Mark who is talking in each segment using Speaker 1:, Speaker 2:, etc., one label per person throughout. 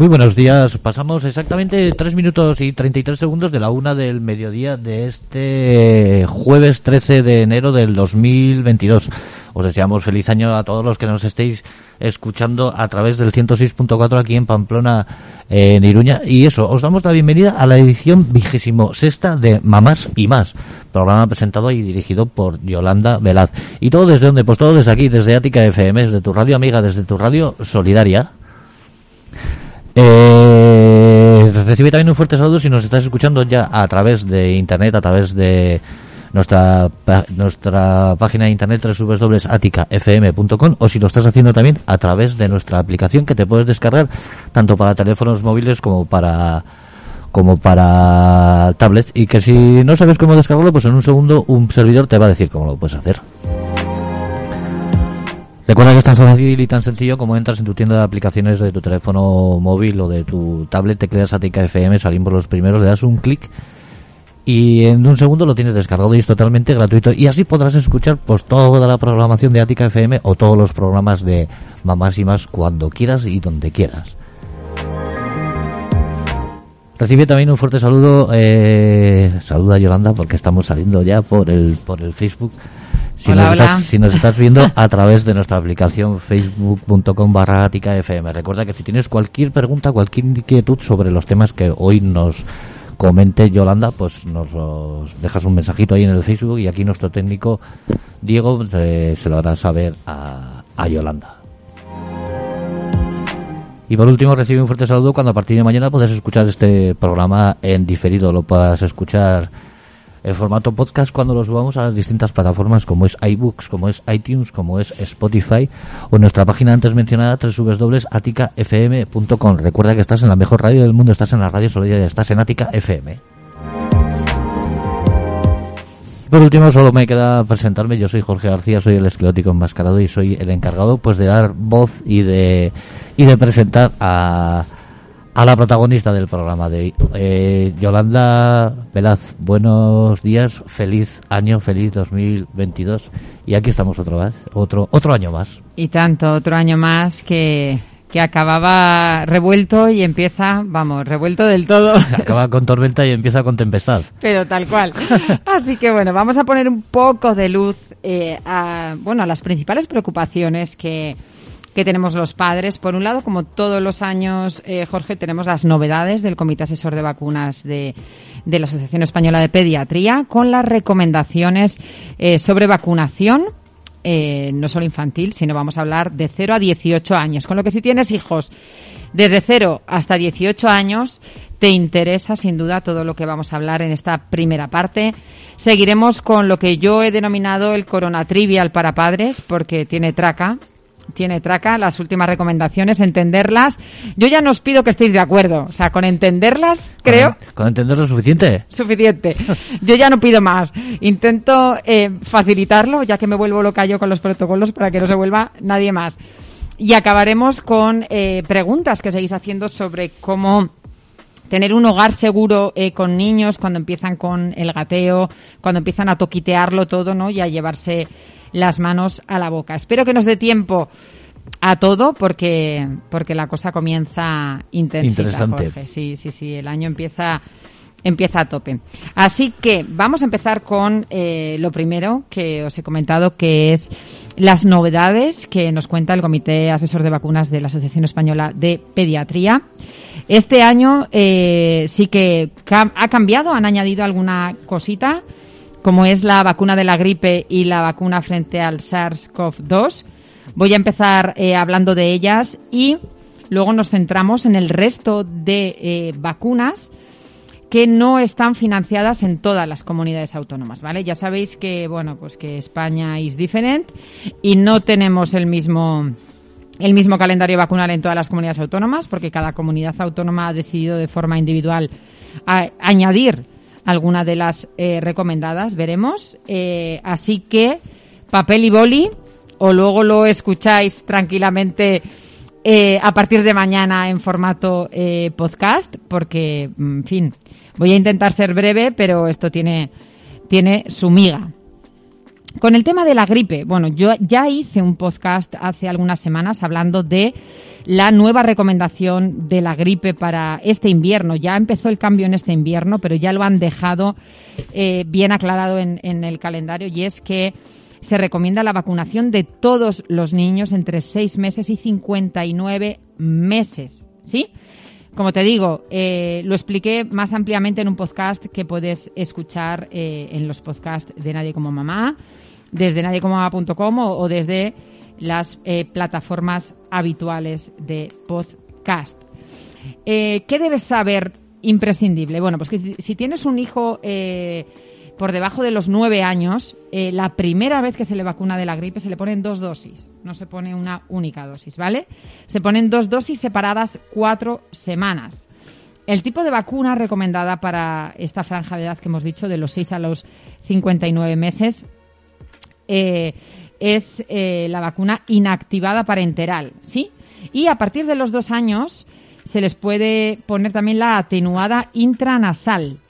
Speaker 1: Muy buenos días. Pasamos exactamente 3 minutos y 33 segundos de la una del mediodía de este jueves 13 de enero del 2022. Os deseamos feliz año a todos los que nos estéis escuchando a través del 106.4 aquí en Pamplona, en Iruña. Y eso, os damos la bienvenida a la edición vigésimo sexta de Mamás y Más, programa presentado y dirigido por Yolanda Velaz. ¿Y todo desde dónde? Pues todo desde aquí, desde Ática FM, desde tu radio amiga, desde tu radio solidaria. Eh, recibe también un fuerte saludo si nos estás escuchando ya a través de internet, a través de nuestra nuestra página de internet www.aticafm.com o si lo estás haciendo también a través de nuestra aplicación que te puedes descargar tanto para teléfonos móviles como para como para tablets y que si no sabes cómo descargarlo pues en un segundo un servidor te va a decir cómo lo puedes hacer. Recuerda que es tan fácil y tan sencillo como entras en tu tienda de aplicaciones de tu teléfono móvil o de tu tablet, te creas Atica FM, salimos los primeros, le das un clic y en un segundo lo tienes descargado y es totalmente gratuito y así podrás escuchar pues toda la programación de Atica FM o todos los programas de Mamás y Más cuando quieras y donde quieras. Recibe también un fuerte saludo, eh, saluda a Yolanda porque estamos saliendo ya por el, por el Facebook. Si,
Speaker 2: Hola,
Speaker 1: nos
Speaker 2: hola.
Speaker 1: Estás, si nos estás viendo a través de nuestra aplicación facebook.com barra FM. Recuerda que si tienes cualquier pregunta, cualquier inquietud sobre los temas que hoy nos comente Yolanda, pues nos los dejas un mensajito ahí en el Facebook y aquí nuestro técnico Diego eh, se lo hará saber a, a Yolanda. Y por último, recibe un fuerte saludo cuando a partir de mañana puedas escuchar este programa en diferido. Lo puedas escuchar en formato podcast cuando lo subamos a las distintas plataformas como es iBooks, como es iTunes, como es Spotify o nuestra página antes mencionada www.aticafm.com. Recuerda que estás en la mejor radio del mundo, estás en la radio solidaria, estás en Ática FM. Por último, solo me queda presentarme. Yo soy Jorge García, soy el esclerótico enmascarado y soy el encargado pues de dar voz y de y de presentar a, a la protagonista del programa de hoy. Eh, Yolanda Velaz, buenos días, feliz año, feliz 2022 y aquí estamos otra vez, otro otro año más.
Speaker 2: Y tanto, otro año más que, que acababa revuelto y empieza, vamos, revuelto del todo.
Speaker 1: Acaba con tormenta y empieza con tempestad.
Speaker 2: Pero tal cual. Así que bueno, vamos a poner un poco de luz eh, a, bueno, a las principales preocupaciones que, que tenemos los padres. Por un lado, como todos los años, eh, Jorge, tenemos las novedades del Comité Asesor de Vacunas de, de la Asociación Española de Pediatría con las recomendaciones eh, sobre vacunación eh, no solo infantil, sino vamos a hablar de 0 a 18 años. Con lo que si tienes hijos desde 0 hasta 18 años, te interesa sin duda todo lo que vamos a hablar en esta primera parte. Seguiremos con lo que yo he denominado el Corona Trivial para padres, porque tiene traca. Tiene traca las últimas recomendaciones, entenderlas. Yo ya no os pido que estéis de acuerdo. O sea, con entenderlas, creo,
Speaker 1: ¿Con, con entenderlo suficiente?
Speaker 2: suficiente. Yo ya no pido más. Intento eh, facilitarlo, ya que me vuelvo loca yo con los protocolos para que no se vuelva nadie más. Y acabaremos con eh, preguntas que seguís haciendo sobre cómo tener un hogar seguro eh, con niños cuando empiezan con el gateo, cuando empiezan a toquitearlo todo, ¿no? Y a llevarse las manos a la boca. Espero que nos dé tiempo a todo porque porque la cosa comienza intensita,
Speaker 1: Interesante.
Speaker 2: Jorge. Sí, sí, sí, el año empieza empieza a tope. Así que vamos a empezar con eh, lo primero que os he comentado, que es las novedades que nos cuenta el Comité Asesor de Vacunas de la Asociación Española de Pediatría. Este año eh, sí que ha cambiado, han añadido alguna cosita, como es la vacuna de la gripe y la vacuna frente al SARS-CoV-2. Voy a empezar eh, hablando de ellas y luego nos centramos en el resto de eh, vacunas que no están financiadas en todas las comunidades autónomas, ¿vale? Ya sabéis que, bueno, pues que España es different y no tenemos el mismo el mismo calendario vacunal en todas las comunidades autónomas, porque cada comunidad autónoma ha decidido de forma individual añadir alguna de las eh, recomendadas, veremos. Eh, así que papel y boli, o luego lo escucháis tranquilamente eh, a partir de mañana en formato podcast, porque, en fin, voy a intentar ser breve, pero esto tiene, tiene su miga. Con el tema de la gripe, bueno, yo ya hice un podcast hace algunas semanas hablando de la nueva recomendación de la gripe para este invierno. Ya empezó el cambio en este invierno, pero ya lo han dejado eh, bien aclarado en, en el calendario y es que se recomienda la vacunación de todos los niños entre 6 meses y 59 meses. ¿Sí? Como te digo, eh, lo expliqué más ampliamente en un podcast que puedes escuchar eh, en los podcasts de Nadie como Mamá, desde nadiecomomamá.com o, desde las eh, plataformas habituales de podcast. ¿Qué debes saber imprescindible? Bueno, pues que si, tienes un hijo por debajo de los nueve años, eh, la primera vez que se le vacuna de la gripe se le ponen dos dosis, no se pone una única dosis, ¿vale? Se ponen dos dosis separadas cuatro semanas. El tipo de vacuna recomendada para esta franja de edad que hemos dicho, de los 6 a los 59 meses, eh, es eh, la vacuna inactivada parenteral, ¿sí? Y a partir de los dos años se les puede poner también la atenuada intranasal,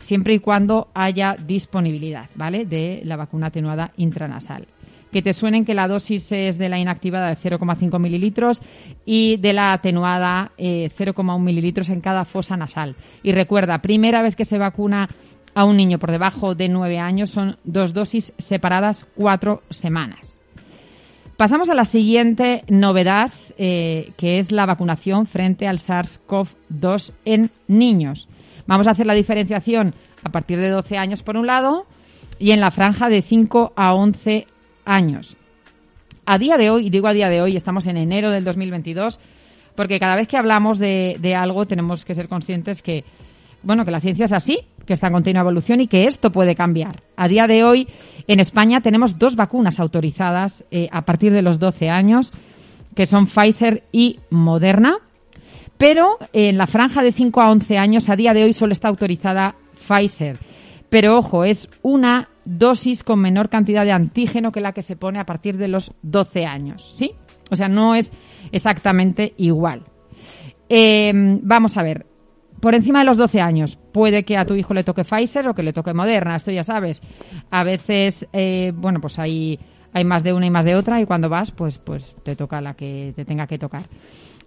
Speaker 2: siempre y cuando haya disponibilidad, ¿vale? De la vacuna atenuada intranasal. Que te suenen que la dosis es de la inactivada de 0,5 mililitros y de la atenuada eh, 0,1 mililitros en cada fosa nasal. Y recuerda, primera vez que se vacuna a un niño por debajo de 9 años son dos dosis separadas cuatro semanas. Pasamos a la siguiente novedad, eh, que es la vacunación frente al SARS-CoV-2 en niños. Vamos a hacer la diferenciación a partir de 12 años por un lado y en la franja de 5 a 11 años. A día de hoy, y digo a día de hoy, estamos en enero del 2022, porque cada vez que hablamos de, algo tenemos que ser conscientes que, bueno, que la ciencia es así, que está en continua evolución y que esto puede cambiar. A día de hoy, en España tenemos dos vacunas autorizadas eh, a partir de los 12 años, que son Pfizer y Moderna, pero en la franja de 5 a 11 años, a día de hoy solo está autorizada Pfizer. Pero ojo, es una dosis con menor cantidad de antígeno que la que se pone a partir de los 12 años, ¿sí? O sea, no es exactamente igual. Eh, vamos a ver, por encima de los 12 años, puede que a tu hijo le toque Pfizer o que le toque Moderna, esto ya sabes. A veces, eh, bueno, pues hay, hay más de una y más de otra y cuando vas, pues, pues te toca la que te tenga que tocar.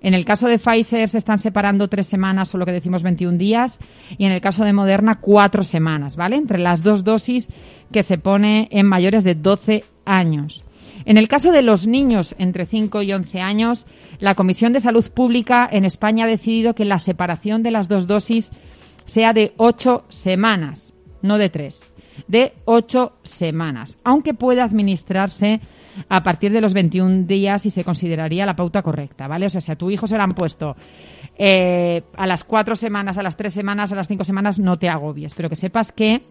Speaker 2: En el caso de Pfizer se están separando tres semanas o lo que decimos 21 días y en el caso de Moderna cuatro semanas, ¿vale? Entre las dos dosis que se pone en mayores de 12 años. En el caso de los niños entre 5 y 11 años, la Comisión de Salud Pública en España ha decidido que la separación de las dos dosis sea de 8 semanas, no de 3, de 8 semanas, aunque pueda administrarse a partir de los 21 días y se consideraría la pauta correcta, ¿vale? O sea, si a tu hijo se le han puesto eh, a las 4 semanas, a las 3 semanas, a las 5 semanas, no te agobies, pero que sepas que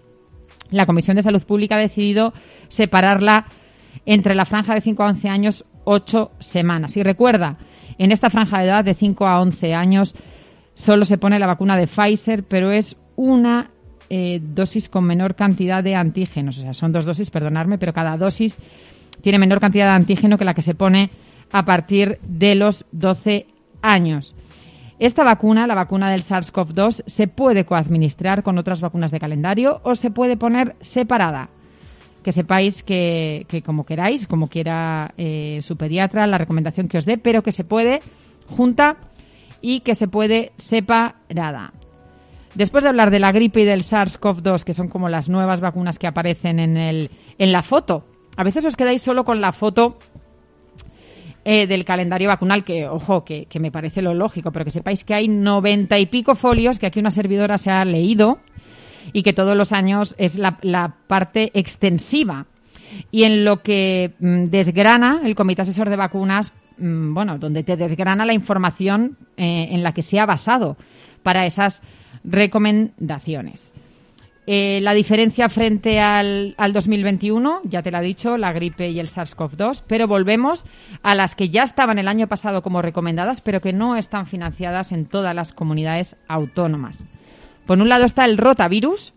Speaker 2: la Comisión de Salud Pública ha decidido separarla entre la franja de 5 a 11 años 8 semanas. Y recuerda, en esta franja de edad de 5 a 11 años solo se pone la vacuna de Pfizer, pero es una eh, dosis con menor cantidad de antígenos. O sea, son dos dosis, perdonadme, pero cada dosis tiene menor cantidad de antígeno que la que se pone a partir de los 12 años. Esta vacuna, la vacuna del SARS-CoV-2, se puede coadministrar con otras vacunas de calendario o se puede poner separada. que sepáis que, que como queráis, como quiera eh, su pediatra, la recomendación que os dé, pero que se puede junta y que se puede separada. Después de hablar de la gripe y del SARS-CoV-2, que son como las nuevas vacunas que aparecen en, el, en la foto, a veces os quedáis solo con la foto eh, del calendario vacunal, que, ojo, que, que, me parece lo lógico, pero que sepáis que hay noventa y pico folios que aquí una servidora se ha leído y que todos los años es la, la parte extensiva. Y en lo que mm, desgrana el Comité Asesor de Vacunas, mm, bueno, donde te desgrana la información eh, en la que se ha basado para esas recomendaciones. Eh, la diferencia frente al, al, 2021, ya te lo he dicho, la gripe y el SARS-CoV-2, pero volvemos a las que ya estaban el año pasado como recomendadas, pero que no están financiadas en todas las comunidades autónomas. Por un lado está el rotavirus,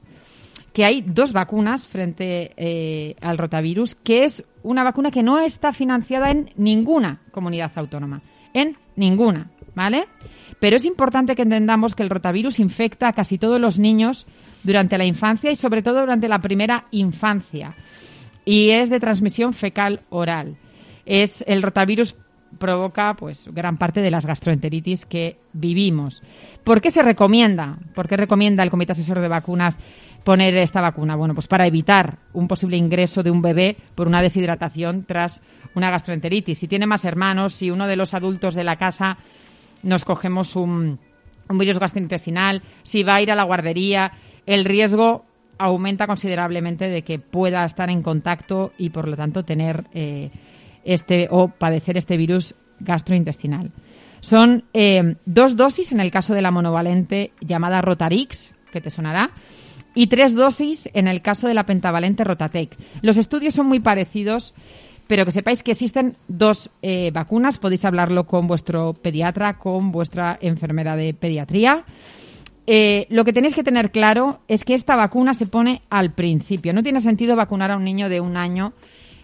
Speaker 2: que hay dos vacunas frente eh, al rotavirus, que es una vacuna que no está financiada en ninguna comunidad autónoma, en ninguna, ¿vale? Pero es importante que entendamos que el rotavirus infecta a casi todos los niños durante la infancia y sobre todo durante la primera infancia. Y es de transmisión fecal oral. Es el rotavirus provoca pues gran parte de las gastroenteritis que vivimos. ¿Por qué se recomienda? ¿Por qué recomienda el Comité Asesor de Vacunas poner esta vacuna? Bueno, pues para evitar un posible ingreso de un bebé por una deshidratación tras una gastroenteritis. Si tiene más hermanos, si uno de los adultos de la casa nos cogemos un, un virus gastrointestinal, si va a ir a la guardería, el riesgo aumenta considerablemente de que pueda estar en contacto y por lo tanto tener eh, este o padecer este virus gastrointestinal. Son eh, dos dosis en el caso de la monovalente llamada Rotarix, que te sonará, y tres dosis en el caso de la pentavalente Rotatec. Los estudios son muy parecidos, pero que sepáis que existen dos eh, vacunas. Podéis hablarlo con vuestro pediatra, con vuestra enfermera de pediatría. Eh, lo que tenéis que tener claro es que esta vacuna se pone al principio. No tiene sentido vacunar a un niño de un año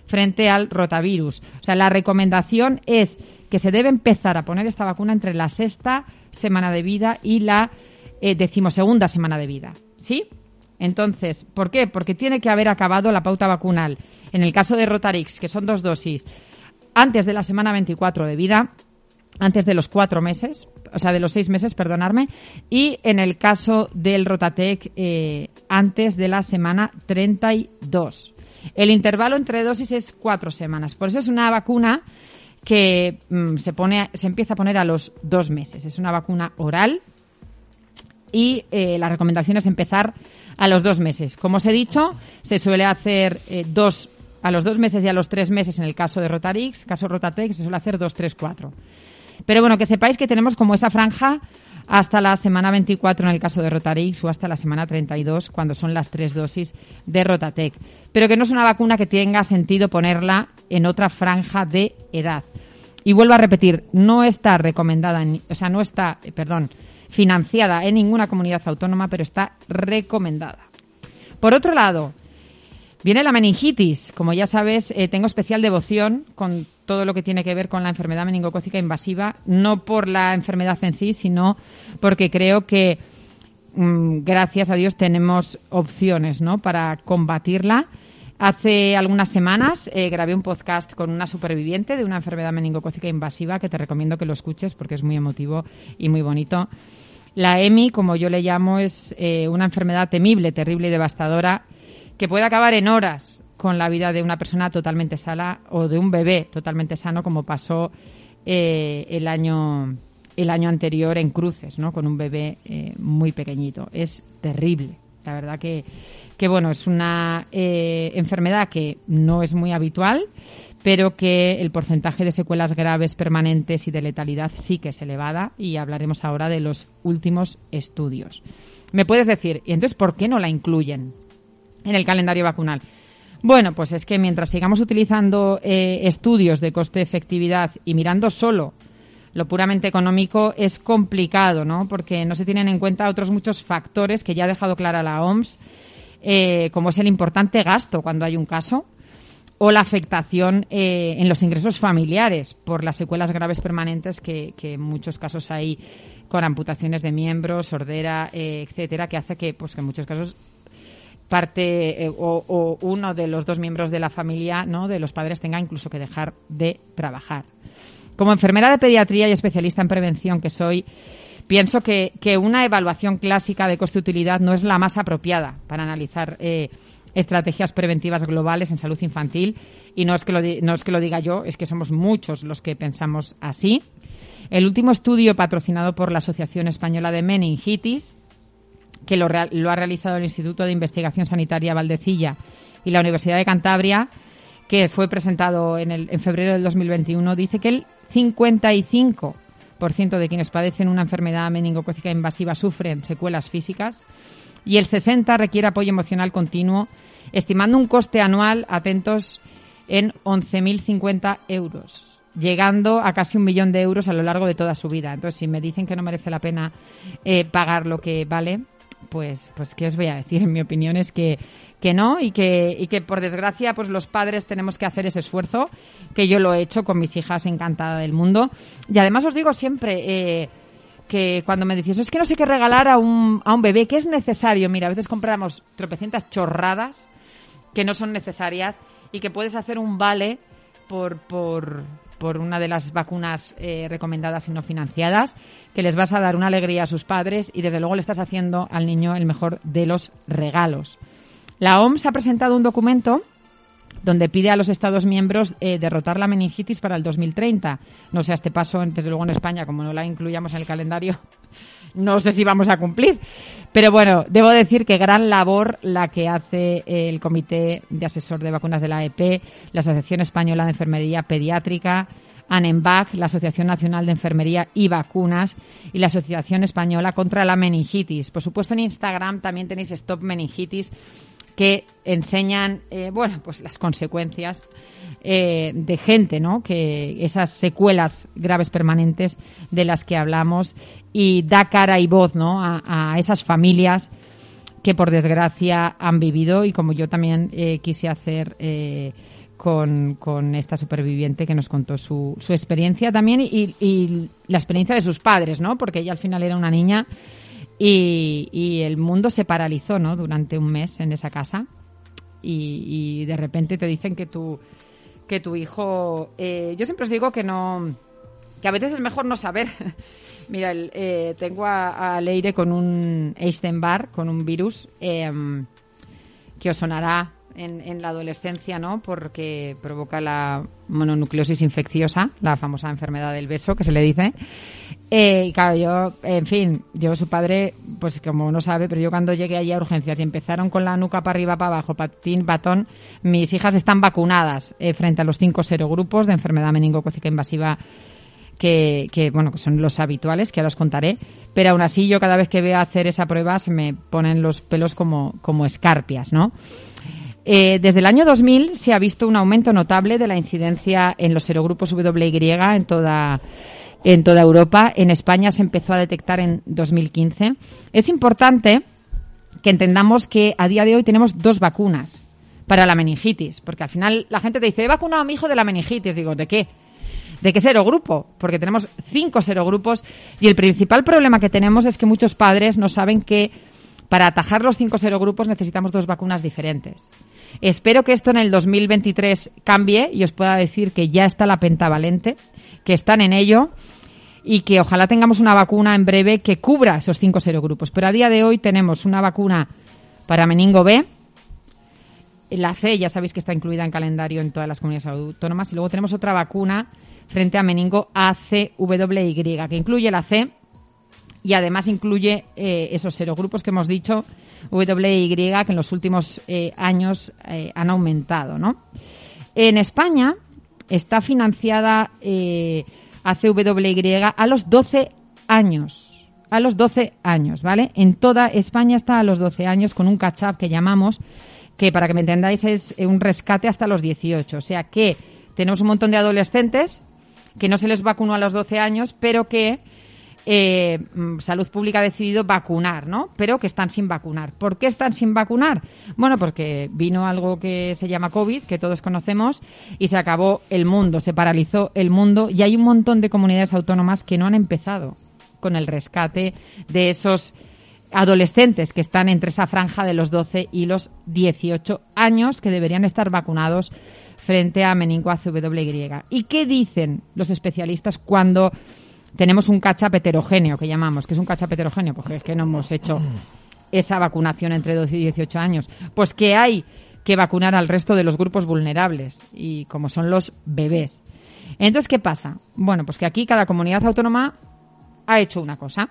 Speaker 2: frente al rotavirus. O sea, la recomendación es que se debe empezar a poner esta vacuna entre la sexta semana de vida y la eh, decimosegunda semana de vida. ¿Sí? Entonces, ¿por qué? Porque tiene que haber acabado la pauta vacunal. En el caso de Rotarix, que son dos dosis, antes de la semana 24 de vida, antes de los cuatro meses, o sea, de los seis meses, perdonarme, y en el caso del Rotatec, eh, antes de la semana 32. El intervalo entre dosis es cuatro semanas. Por eso es una vacuna que mm, se, pone, se empieza a poner a los dos meses. Es una vacuna oral y eh, la recomendación es empezar a los dos meses. Como os he dicho, se suele hacer eh, dos a los dos meses y a los tres meses en el caso de Rotarix, caso Rotatec se suele hacer dos, tres, cuatro. Pero bueno, que sepáis que tenemos como esa franja hasta la semana 24 en el caso de Rotarix o hasta la semana 32 cuando son las tres dosis de Rotatec. Pero que no es una vacuna que tenga sentido ponerla en otra franja de edad. Y vuelvo a repetir, no está recomendada, o sea, no está, eh, perdón, financiada en ninguna comunidad autónoma, pero está recomendada. Por otro lado, viene la meningitis. Como ya sabes, eh, tengo especial devoción con todo lo que tiene que ver con la enfermedad meningocócica invasiva, no por la enfermedad en sí, sino porque creo que, mm, gracias a Dios, tenemos opciones ¿no? para combatirla. Hace algunas semanas eh, grabé un podcast con una superviviente de una enfermedad meningocócica invasiva que te recomiendo que lo escuches porque es muy emotivo y muy bonito. La EMI, como yo le llamo, es eh, una enfermedad temible, terrible y devastadora que puede acabar en horas con la vida de una persona totalmente sana o de un bebé totalmente sano, como pasó eh, el año el año anterior en Cruces, ¿no? Con un bebé eh, muy pequeñito. Es terrible. La verdad que, que bueno, es una eh, enfermedad que no es muy habitual, pero que el porcentaje de secuelas graves permanentes y de letalidad sí que es elevada y hablaremos ahora de los últimos estudios. Me puedes decir, ¿y entonces por qué no la incluyen en el calendario vacunal? Bueno, pues es que mientras sigamos utilizando eh, estudios de coste-efectividad y mirando solo lo puramente económico, es complicado, ¿no? Porque no se tienen en cuenta otros muchos factores que ya ha dejado clara la OMS, eh, como es el importante gasto cuando hay un caso o la afectación eh, en los ingresos familiares por las secuelas graves permanentes que, en muchos casos hay con amputaciones de miembros, sordera, etcétera, que hace que, pues, que en muchos casos parte eh, o, uno de los dos miembros de la familia, ¿no? de los padres, tenga incluso que dejar de trabajar. Como enfermera de pediatría y especialista en prevención que soy, pienso que, una evaluación clásica de coste-utilidad no es la más apropiada para analizar eh, estrategias preventivas globales en salud infantil. Y no es, que lo, no es que lo diga yo, es que somos muchos los que pensamos así. El último estudio patrocinado por la Asociación Española de Meningitis que lo, ha realizado el Instituto de Investigación Sanitaria Valdecilla y la Universidad de Cantabria, que fue presentado en, el, en febrero del 2021, dice que el 55% de quienes padecen una enfermedad meningocócica invasiva sufren secuelas físicas y el 60% requiere apoyo emocional continuo, estimando un coste anual, atentos, en 11.050 euros, llegando a casi un millón de euros a lo largo de toda su vida. Entonces, si me dicen que no merece la pena eh, pagar lo que vale, pues, pues qué os voy a decir, en mi opinión es que, que no y que, y que por desgracia pues los padres tenemos que hacer ese esfuerzo, que yo lo he hecho con mis hijas encantada del mundo. Y además os digo siempre, eh, que cuando me decís, es que no sé qué regalar a un, a un bebé, ¿qué es necesario? Mira, a veces compramos tropecientas chorradas que no son necesarias y que puedes hacer un vale por, por, por una de las vacunas eh, recomendadas y no financiadas, que les vas a dar una alegría a sus padres y desde luego le estás haciendo al niño el mejor de los regalos. La OMS ha presentado un documento donde pide a los Estados miembros eh, derrotar la meningitis para el 2030. No sé a este paso, desde luego en España, como no la incluyamos en el calendario, no sé si vamos a cumplir. Pero bueno, debo decir que gran labor la que hace el Comité de Asesor de Vacunas de la AEP, la Asociación Española de Enfermería Pediátrica, ANEMBAC, la Asociación Nacional de Enfermería y Vacunas y la Asociación Española contra la Meningitis. Por supuesto, en Instagram también tenéis Stop Meningitis que enseñan, eh, bueno, pues las consecuencias eh, de gente, ¿no? Que esas secuelas graves permanentes de las que hablamos y da cara y voz, ¿no? A, esas familias que por desgracia han vivido y como yo también eh, quise hacer eh, con, con, esta superviviente que nos contó su, su experiencia también y, y, la experiencia de sus padres, ¿no? Porque ella al final era una niña y, el mundo se paralizó, ¿no? Durante un mes en esa casa y, de repente te dicen que tu, que tu hijo... Eh, yo siempre os digo que no que a veces es mejor no saber. Mira, eh, tengo a, Leire con un Epstein-Barr, con un virus em, que os sonará en, la adolescencia, ¿no? Porque provoca la mononucleosis infecciosa, la famosa enfermedad del beso que se le dice. Eh, y claro, yo, en fin, yo su padre, pues como no sabe, pero yo cuando llegué allí a urgencias y empezaron con la nuca para arriba, para abajo, patín, batón, mis hijas están vacunadas eh, frente a los cinco serogrupos de enfermedad meningocócica invasiva que, que, bueno, que son los habituales, que ahora os contaré, pero aún así yo cada vez que veo hacer esa prueba se me ponen los pelos como, como escarpias, ¿no? Eh, desde el año 2000 se ha visto un aumento notable de la incidencia en los serogrupos WY en toda, en toda Europa. En España se empezó a detectar en 2015. Es importante que entendamos que a día de hoy tenemos dos vacunas para la meningitis, porque al final la gente te dice, he vacunado a mi hijo de la meningitis. Digo, ¿de qué? ¿De qué serogrupo? Porque tenemos cinco serogrupos y el principal problema que tenemos es que muchos padres no saben que para atajar los cinco serogrupos necesitamos dos vacunas diferentes. Espero que esto en el 2023 cambie y os pueda decir que ya está la pentavalente, que están en ello y que ojalá tengamos una vacuna en breve que cubra esos cinco serogrupos. Pero a día de hoy tenemos una vacuna para meningo B, la C ya sabéis que está incluida en calendario en todas las comunidades autónomas y luego tenemos otra vacuna frente a meningo ACWY, que incluye la C y además incluye eh, esos serogrupos que hemos dicho, WY, que en los últimos eh, años eh, han aumentado. ¿no? En España está financiada ACWY a los 12 años. A los 12 años, ¿vale? En toda España está a los 12 años con un catch-up que llamamos, que para que me entendáis es un rescate hasta los 18. O sea que tenemos un montón de adolescentes que no se les vacunó a los 12 años, pero que eh, mm, Salud Pública ha decidido vacunar, ¿no? Pero que están sin vacunar. ¿Por qué están sin vacunar? Bueno, porque vino algo que se llama COVID, que todos conocemos, y se acabó el mundo, se paralizó el mundo, y hay un montón de comunidades autónomas que no han empezado con el rescate de esos adolescentes que están entre esa franja de los 12 y los 18 años que deberían estar vacunados frente a meningo ACWY. ¿Y qué dicen los especialistas cuando tenemos un catchup heterogéneo, que llamamos? que es un catchup heterogéneo? Porque es que no hemos hecho esa vacunación entre 12 y 18 años. Pues que hay que vacunar al resto de los grupos vulnerables, y como son los bebés. Entonces, ¿qué pasa? Bueno, pues que aquí cada comunidad autónoma ha hecho una cosa.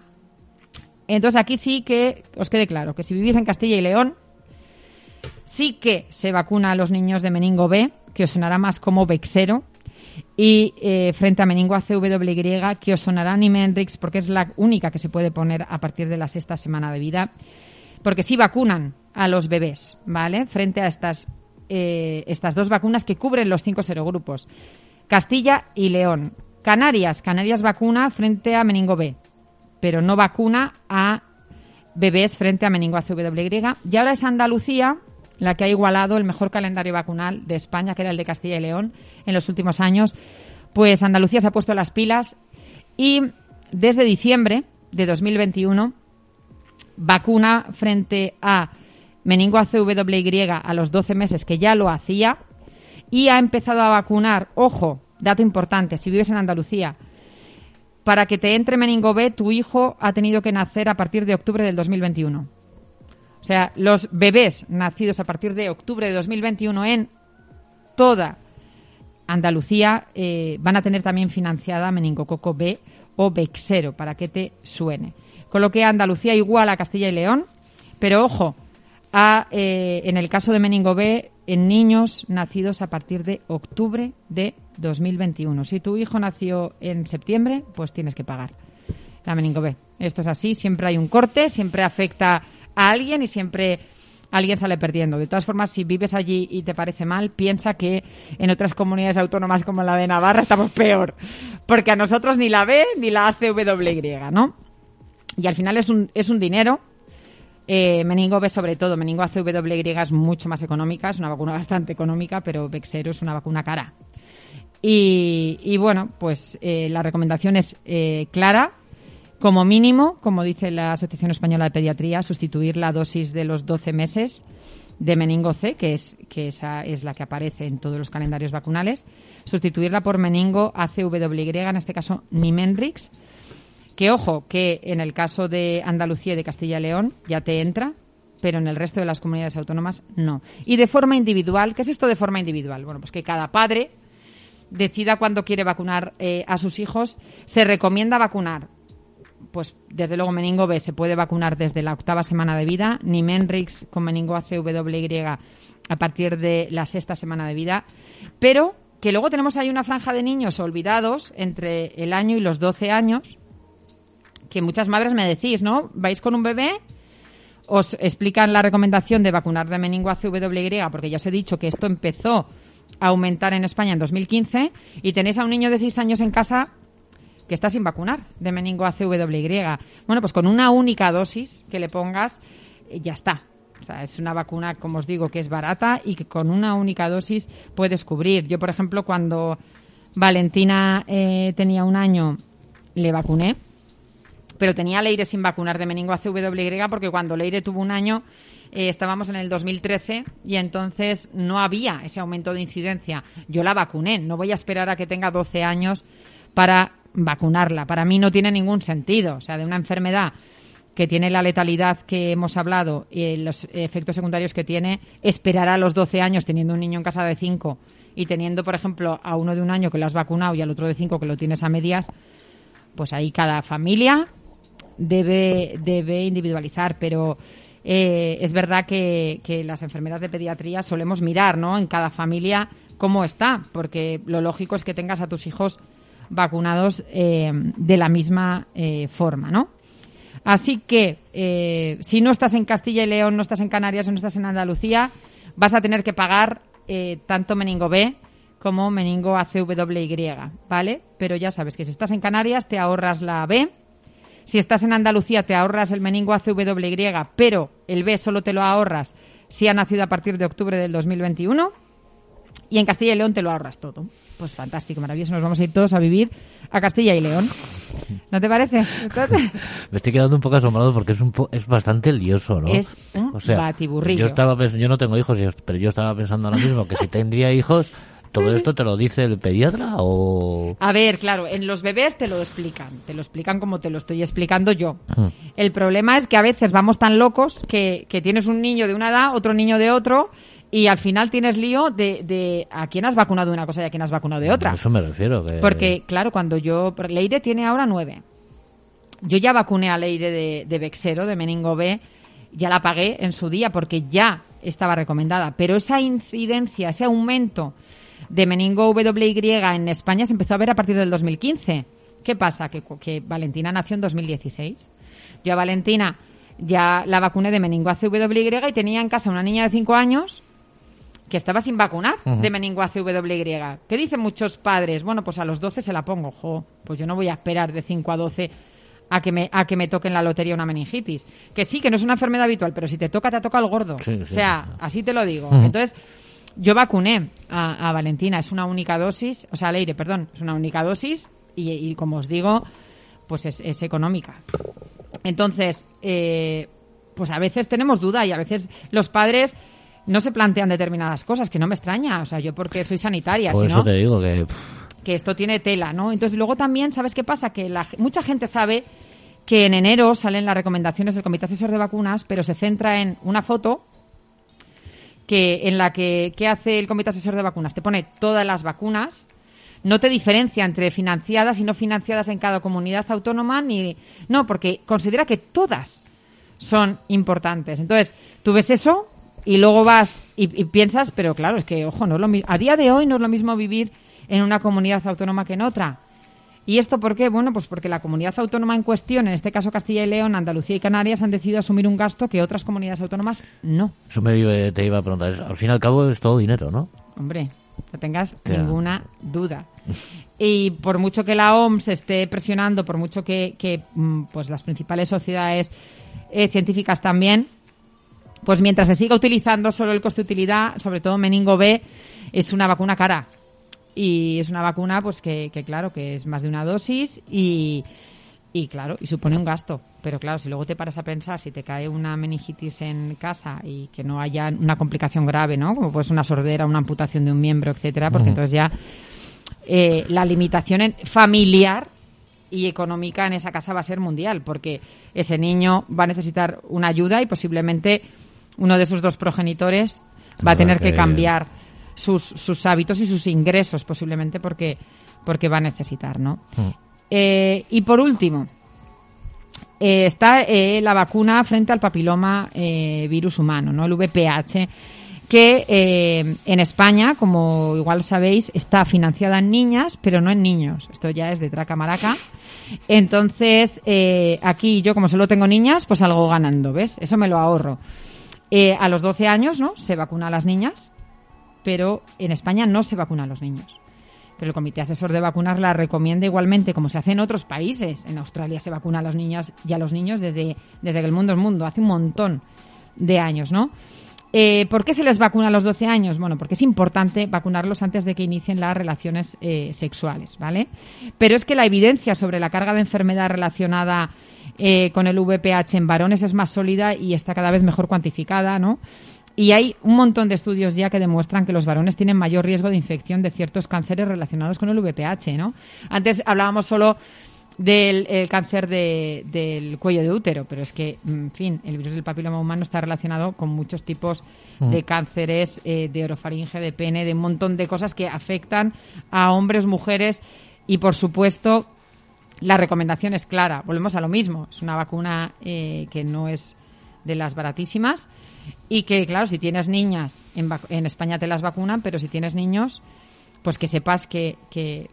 Speaker 2: Entonces aquí sí que os quede claro que si vivís en Castilla y León, sí que se vacuna a los niños de meningo B, que os sonará más como Vexero, y eh, frente a meningo ACWY, que os sonará Nimendrix, porque es la única que se puede poner a partir de la sexta semana de vida, porque sí vacunan a los bebés, ¿vale? Frente a estas, eh, estas dos vacunas que cubren los cinco serogrupos, Castilla y León. Canarias, Canarias vacuna frente a meningo B, pero no vacuna a bebés frente a meningo ACWY. Y ahora es Andalucía la que ha igualado el mejor calendario vacunal de España, que era el de Castilla y León, en los últimos años. Pues Andalucía se ha puesto las pilas y desde diciembre de 2021 vacuna frente a meningo ACWY a los 12 meses, que ya lo hacía, y ha empezado a vacunar, ojo, dato importante, si vives en Andalucía, para que te entre meningo B, tu hijo ha tenido que nacer a partir de octubre del 2021. O sea, los bebés nacidos a partir de octubre de 2021 en toda Andalucía eh, van a tener también financiada meningococo B o Bexero, para que te suene. Con lo que Andalucía igual a Castilla y León, pero ojo, eh, en el caso de meningo B, en niños nacidos a partir de octubre de 2021. Si tu hijo nació en septiembre, pues tienes que pagar la meningo B. Esto es así, siempre hay un corte, siempre afecta alguien y siempre alguien sale perdiendo. De todas formas, si vives allí y te parece mal, piensa que en otras comunidades autónomas como la de Navarra estamos peor, porque a nosotros ni la B ni la ACWY, ¿no? Y al final es un, es un dinero. Eh, meningo B sobre todo, meningo ACWY es mucho más económica, es una vacuna bastante económica, pero Vexero es una vacuna cara. Y, bueno, pues eh, la recomendación es eh, clara, como mínimo, como dice la Asociación Española de Pediatría, sustituir la dosis de los 12 meses de meningo C, que es que esa es la que aparece en todos los calendarios vacunales, sustituirla por meningo ACWY, en este caso Nimendrix, que ojo, que en el caso de Andalucía y de Castilla y León ya te entra, pero en el resto de las comunidades autónomas no. Y de forma individual, ¿qué es esto de forma individual? Bueno, pues que cada padre decida cuándo quiere vacunar eh, a sus hijos. Se recomienda vacunar pues desde luego meningo B se puede vacunar desde la octava semana de vida, ni Menrix con meningo ACWY a partir de la sexta semana de vida, pero que luego tenemos ahí una franja de niños olvidados entre el año y los 12 años, que muchas madres me decís, ¿no? ¿Vais con un bebé? Os explican la recomendación de vacunar de meningo ACWY, porque ya os he dicho que esto empezó a aumentar en España en 2015, y tenéis a un niño de 6 años en casa que está sin vacunar de meningo ACWY. Bueno, pues con una única dosis que le pongas, eh, ya está. O sea, es una vacuna, como os digo, que es barata y que con una única dosis puedes cubrir. Yo, por ejemplo, cuando Valentina eh, tenía un año, le vacuné, pero tenía Leire sin vacunar de meningo ACWY porque cuando Leire tuvo un año eh, estábamos en el 2013 y entonces no había ese aumento de incidencia. Yo la vacuné, no voy a esperar a que tenga 12 años para vacunarla. Para mí no tiene ningún sentido. O sea, de una enfermedad que tiene la letalidad que hemos hablado y los efectos secundarios que tiene, esperar a los 12 años teniendo un niño en casa de 5 y teniendo, por ejemplo, a uno de un año que lo has vacunado y al otro de 5 que lo tienes a medias, pues ahí cada familia debe, debe individualizar. Pero eh, es verdad que, que las enfermeras de pediatría solemos mirar, ¿no? En cada familia cómo está, porque lo lógico es que tengas a tus hijos vacunados eh, de la misma eh, forma, ¿no? Así que eh, si no estás en Castilla y León, no estás en Canarias o no estás en Andalucía, vas a tener que pagar tanto meningo B como meningo ACWY, ¿vale? Pero ya sabes que si estás en Canarias te ahorras la B, si estás en Andalucía te ahorras el meningo ACWY, pero el B solo te lo ahorras si ha nacido a partir de octubre del 2021 y en Castilla y León te lo ahorras todo. Pues fantástico, maravilloso. Nos vamos a ir todos a vivir a Castilla y León. ¿No te parece?
Speaker 1: Me estoy quedando un poco asombrado porque es un es bastante lioso, ¿no?
Speaker 2: Es un batiburrillo.
Speaker 1: Yo estaba yo no tengo hijos, pero yo estaba pensando ahora mismo que si tendría hijos, ¿Todo esto te lo dice el pediatra o...?
Speaker 2: A ver, claro, en los bebés te lo explican, te lo explican como te lo estoy explicando yo. Hmm. El problema es que a veces vamos tan locos que, que tienes un niño de una edad, otro niño de otro, y al final tienes lío de, de, a quién has vacunado de una cosa y a quién has vacunado de otra.
Speaker 1: A eso me refiero.
Speaker 2: Porque, claro, cuando yo... Leire tiene ahora nueve. Yo ya vacuné a Leire de, de Vexero, de Meningo B, ya la pagué en su día porque ya estaba recomendada. Pero esa incidencia, ese aumento de meningo WY en España se empezó a ver a partir del 2015. ¿Qué pasa? Que, que Valentina nació en 2016. Yo a Valentina ya la vacuné de meningo ACWY y tenía en casa una niña de 5 años que estaba sin vacunar de meningo ACWY. ¿Qué dicen muchos padres? Bueno, pues a los 12 se la pongo. Jo, pues yo no voy a esperar de 5 a 12 a que me a que me toque en la lotería una meningitis. Que sí, que no es una enfermedad habitual, pero si te toca, te toca el gordo. o sea, así te lo digo. Entonces, yo vacuné a, Valentina, es una única dosis, o sea, al aire, perdón, es una única dosis y, como os digo, pues es, económica. Entonces, eh, pues a veces tenemos duda y a veces los padres no se plantean determinadas cosas, que no me extraña, o sea, yo porque soy sanitaria,
Speaker 1: Por eso te digo que...
Speaker 2: Que esto tiene tela, ¿no? Entonces luego también, ¿sabes qué pasa? Que la, mucha gente sabe que en enero salen las recomendaciones del Comité Asesor de Vacunas, pero se centra en una foto que en la que ¿qué hace el Comité Asesor de Vacunas? Te pone todas las vacunas, no te diferencia entre financiadas y no financiadas en cada comunidad autónoma, ni no, porque considera que todas son importantes. Entonces, tú ves eso y luego vas y, piensas, pero claro, es que, ojo, no es lo A día de hoy no es lo mismo vivir en una comunidad autónoma que en otra. ¿Y esto por qué? Bueno, pues porque la comunidad autónoma en cuestión, en este caso Castilla y León, Andalucía y Canarias, han decidido asumir un gasto que otras comunidades autónomas no.
Speaker 1: Eso me te iba a preguntar. Al fin y al cabo es todo dinero, ¿no?
Speaker 2: Hombre, no tengas ninguna duda. Y por mucho que la OMS esté presionando, por mucho que, mm, pues las principales sociedades eh, científicas también, pues mientras se siga utilizando solo el coste-utilidad, sobre todo meningo B, es una vacuna cara. Y es una vacuna pues que, claro que es más de una dosis y, y claro y supone un gasto. Pero claro si luego te paras a pensar si te cae una meningitis en casa y que no haya una complicación grave no como pues una sordera una amputación de un miembro etcétera porque entonces ya eh, la limitación familiar y económica en esa casa va a ser mundial porque ese niño va a necesitar una ayuda y posiblemente uno de esos dos progenitores va a tener que cambiar sus, sus hábitos y sus ingresos posiblemente porque, porque va a necesitar, ¿no? Mm. Eh, y por último, eh, está eh, la vacuna frente al papiloma virus humano, ¿no? El VPH, que en España, como igual sabéis, está financiada en niñas, pero no en niños. Esto ya es de traca maraca. Entonces, aquí yo como solo tengo niñas, pues salgo ganando, ¿ves? Eso me lo ahorro. A los 12 años, ¿no? Se vacuna a las niñas pero en España no se vacuna a los niños. Pero el Comité Asesor de Vacunas la recomienda igualmente, como se hace en otros países. En Australia se vacuna a las niñas y a los niños desde, desde que el mundo es mundo, hace un montón de años, ¿no? Eh, ¿Por qué se les vacuna a los 12 años? Bueno, porque es importante vacunarlos antes de que inicien las relaciones eh, sexuales, ¿vale? Pero es que la evidencia sobre la carga de enfermedad relacionada eh, con el VPH en varones es más sólida y está cada vez mejor cuantificada, ¿no? Y hay un montón de estudios ya que demuestran que los varones tienen mayor riesgo de infección de ciertos cánceres relacionados con el VPH, ¿no? Antes hablábamos solo del cáncer del cuello de útero, pero es que, en fin, el virus del papiloma humano está relacionado con muchos tipos de mm. cánceres eh, de orofaringe, de pene, de un montón de cosas que afectan a hombres, mujeres y, por supuesto, la recomendación es clara. Volvemos a lo mismo. Es una vacuna eh, que no es de las baratísimas y que, claro, si tienes niñas, en, España te las vacunan, pero si tienes niños, pues que sepas que, que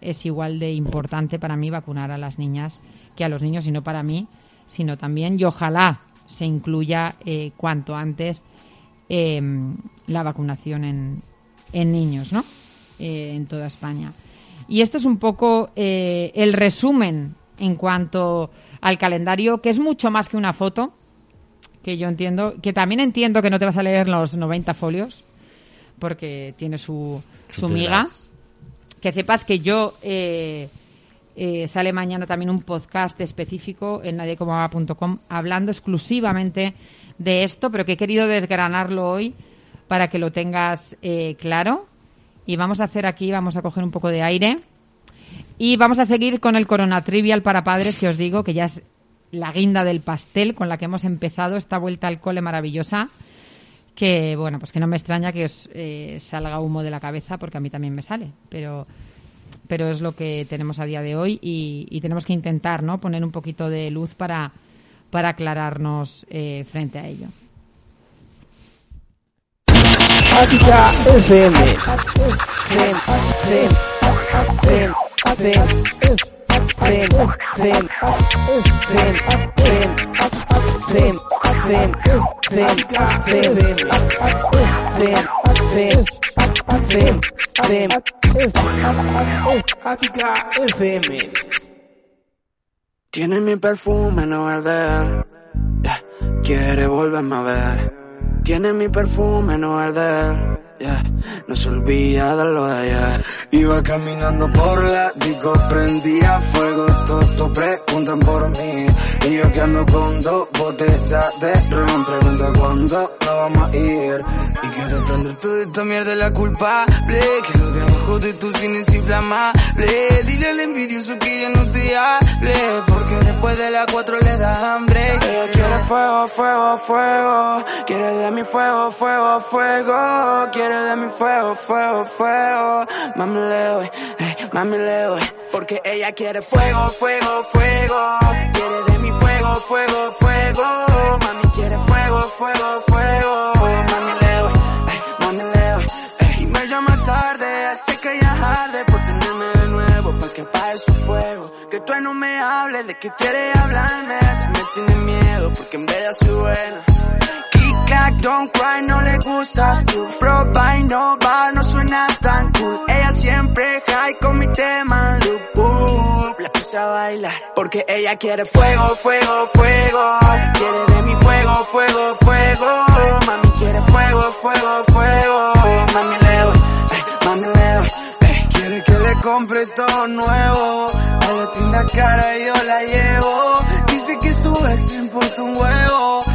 Speaker 2: es igual de importante para mí vacunar a las niñas que a los niños, y no para mí, sino también, y ojalá se incluya eh, cuanto antes em, la vacunación en, en niños, ¿no? Eh, en toda España. Y esto es un poco eh, el resumen en cuanto al calendario, que es mucho más que una foto que yo entiendo, que también entiendo que no te vas a leer los 90 folios, porque tiene su, su, miga. que sepas que yo eh, eh, sale mañana también un podcast específico en nadiecomaba.com hablando exclusivamente de esto, pero que he querido desgranarlo hoy para que lo tengas eh, claro. Y vamos a hacer aquí, vamos a coger un poco de aire. Y vamos a seguir con el Corona Trivial para padres, que os digo que ya es la guinda del pastel con la que hemos empezado esta vuelta al cole maravillosa. Que, bueno, pues que no me extraña que os eh, salga humo de la cabeza, porque a mí también me sale. Pero pero es lo que tenemos a día de hoy y, tenemos que intentar ¿no? poner un poquito de luz para, para aclararnos eh, frente a ello.
Speaker 3: Tiene mi perfume, no el de él. Quiere volverme a ver. Tiene mi perfume, no el. No se olvida de lo de ayer. Iba caminando por la disco, prendía fuego, todos preguntan por mí. Y yo que ando con dos botellas de ron, pregunta cuándo no vamos a ir. Y quiero prender toda esta mierda la culpable, que lo de abajo de tu cine es inflamable. Dile al envidioso que ya no te hable, porque después de las cuatro le da hambre. Ella quiere fuego, fuego, fuego, quiere de mi fuego, fuego, fuego, de mi fuego, fuego, fuego. Mami le doy, mami le doy. Porque ella quiere fuego, fuego, fuego. Quiere de mi fuego, fuego, fuego. Mami quiere fuego, fuego, fuego. Mami le doy, mami le doy. Y me llama tarde, sé que ella arde por tenerme de nuevo. Pa' que apague su fuego. Que tú no me hables de que quiere hablarme. Si me tiene miedo porque en vez de soy buena don't cry, no le gustas tú. Y no va, no suena tan cool. Ella siempre high con mi tema, loop, La puse a bailar. Porque ella quiere fuego, fuego, fuego. Quiere de mi fuego, fuego, fuego. Mami quiere fuego, fuego, fuego. Mami leo, mami leo. Quiere que le compre todo nuevo. A la tienda cara yo la llevo. Dice que su ex le importa un huevo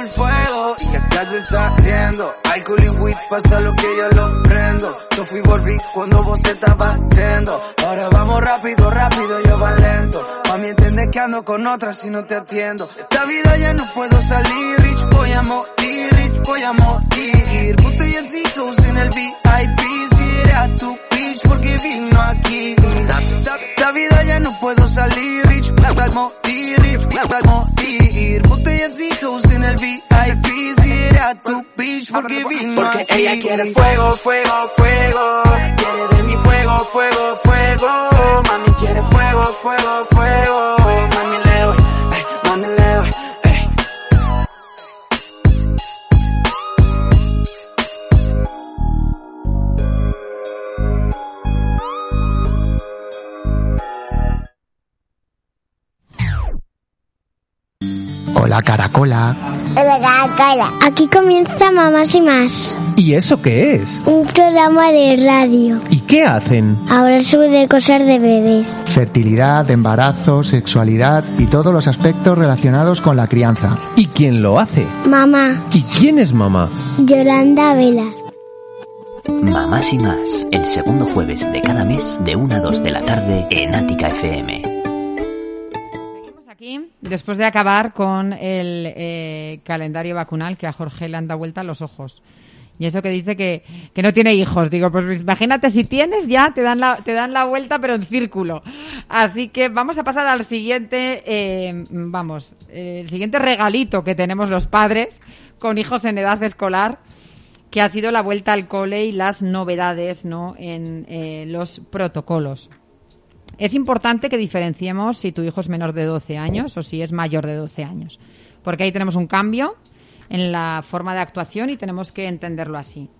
Speaker 3: el fuego y acá se está riendo. Alcohol y weed pasa lo que yo lo prendo. Yo fui volví cuando vos estabas yendo. Ahora vamos rápido, rápido, yo va lento. Mami entiende que ando con otras si no te atiendo. Esta vida ya no puedo salir, rich voy a morir, rich voy a morir. Botellas en el VIP, si era tu bitch porque vino aquí. Vida ya no puedo salir, rich a morir, rich a morir. Botellas hijos en el VIP, si era tu bitch porque vino Porque ella quiere fuego, fuego, fuego. Quiere de mi fuego, fuego, fuego. Mami quiere fuego, fuego, fuego. Mami
Speaker 4: Hola, Caracola.
Speaker 5: Hola, Caracola. Aquí comienza Mamás y Más.
Speaker 4: ¿Y eso qué es?
Speaker 5: Un programa de radio.
Speaker 4: ¿Y qué hacen?
Speaker 5: Hablar sobre cosas de bebés.
Speaker 4: Fertilidad, embarazo, sexualidad y todos los aspectos relacionados con la crianza. ¿Y quién lo hace?
Speaker 5: Mamá.
Speaker 4: ¿Y quién es mamá?
Speaker 5: Yolanda Vela.
Speaker 6: Mamás y más, el segundo jueves de cada mes de 1 a 2 de la tarde en Ática FM.
Speaker 2: Después de acabar con el eh, calendario vacunal que a Jorge le han dado vuelta los ojos. Y eso que dice que, que no tiene hijos. Digo, pues imagínate si tienes ya, te dan la, te dan la vuelta pero en círculo. Así que vamos a pasar al siguiente, eh, vamos, el siguiente regalito que tenemos los padres con hijos en edad escolar, que ha sido la vuelta al cole y las novedades, ¿no? En eh, los protocolos. Es importante que diferenciemos si tu hijo es menor de 12 años o si es mayor de 12 años. Porque ahí tenemos un cambio en la forma de actuación y tenemos que entenderlo así.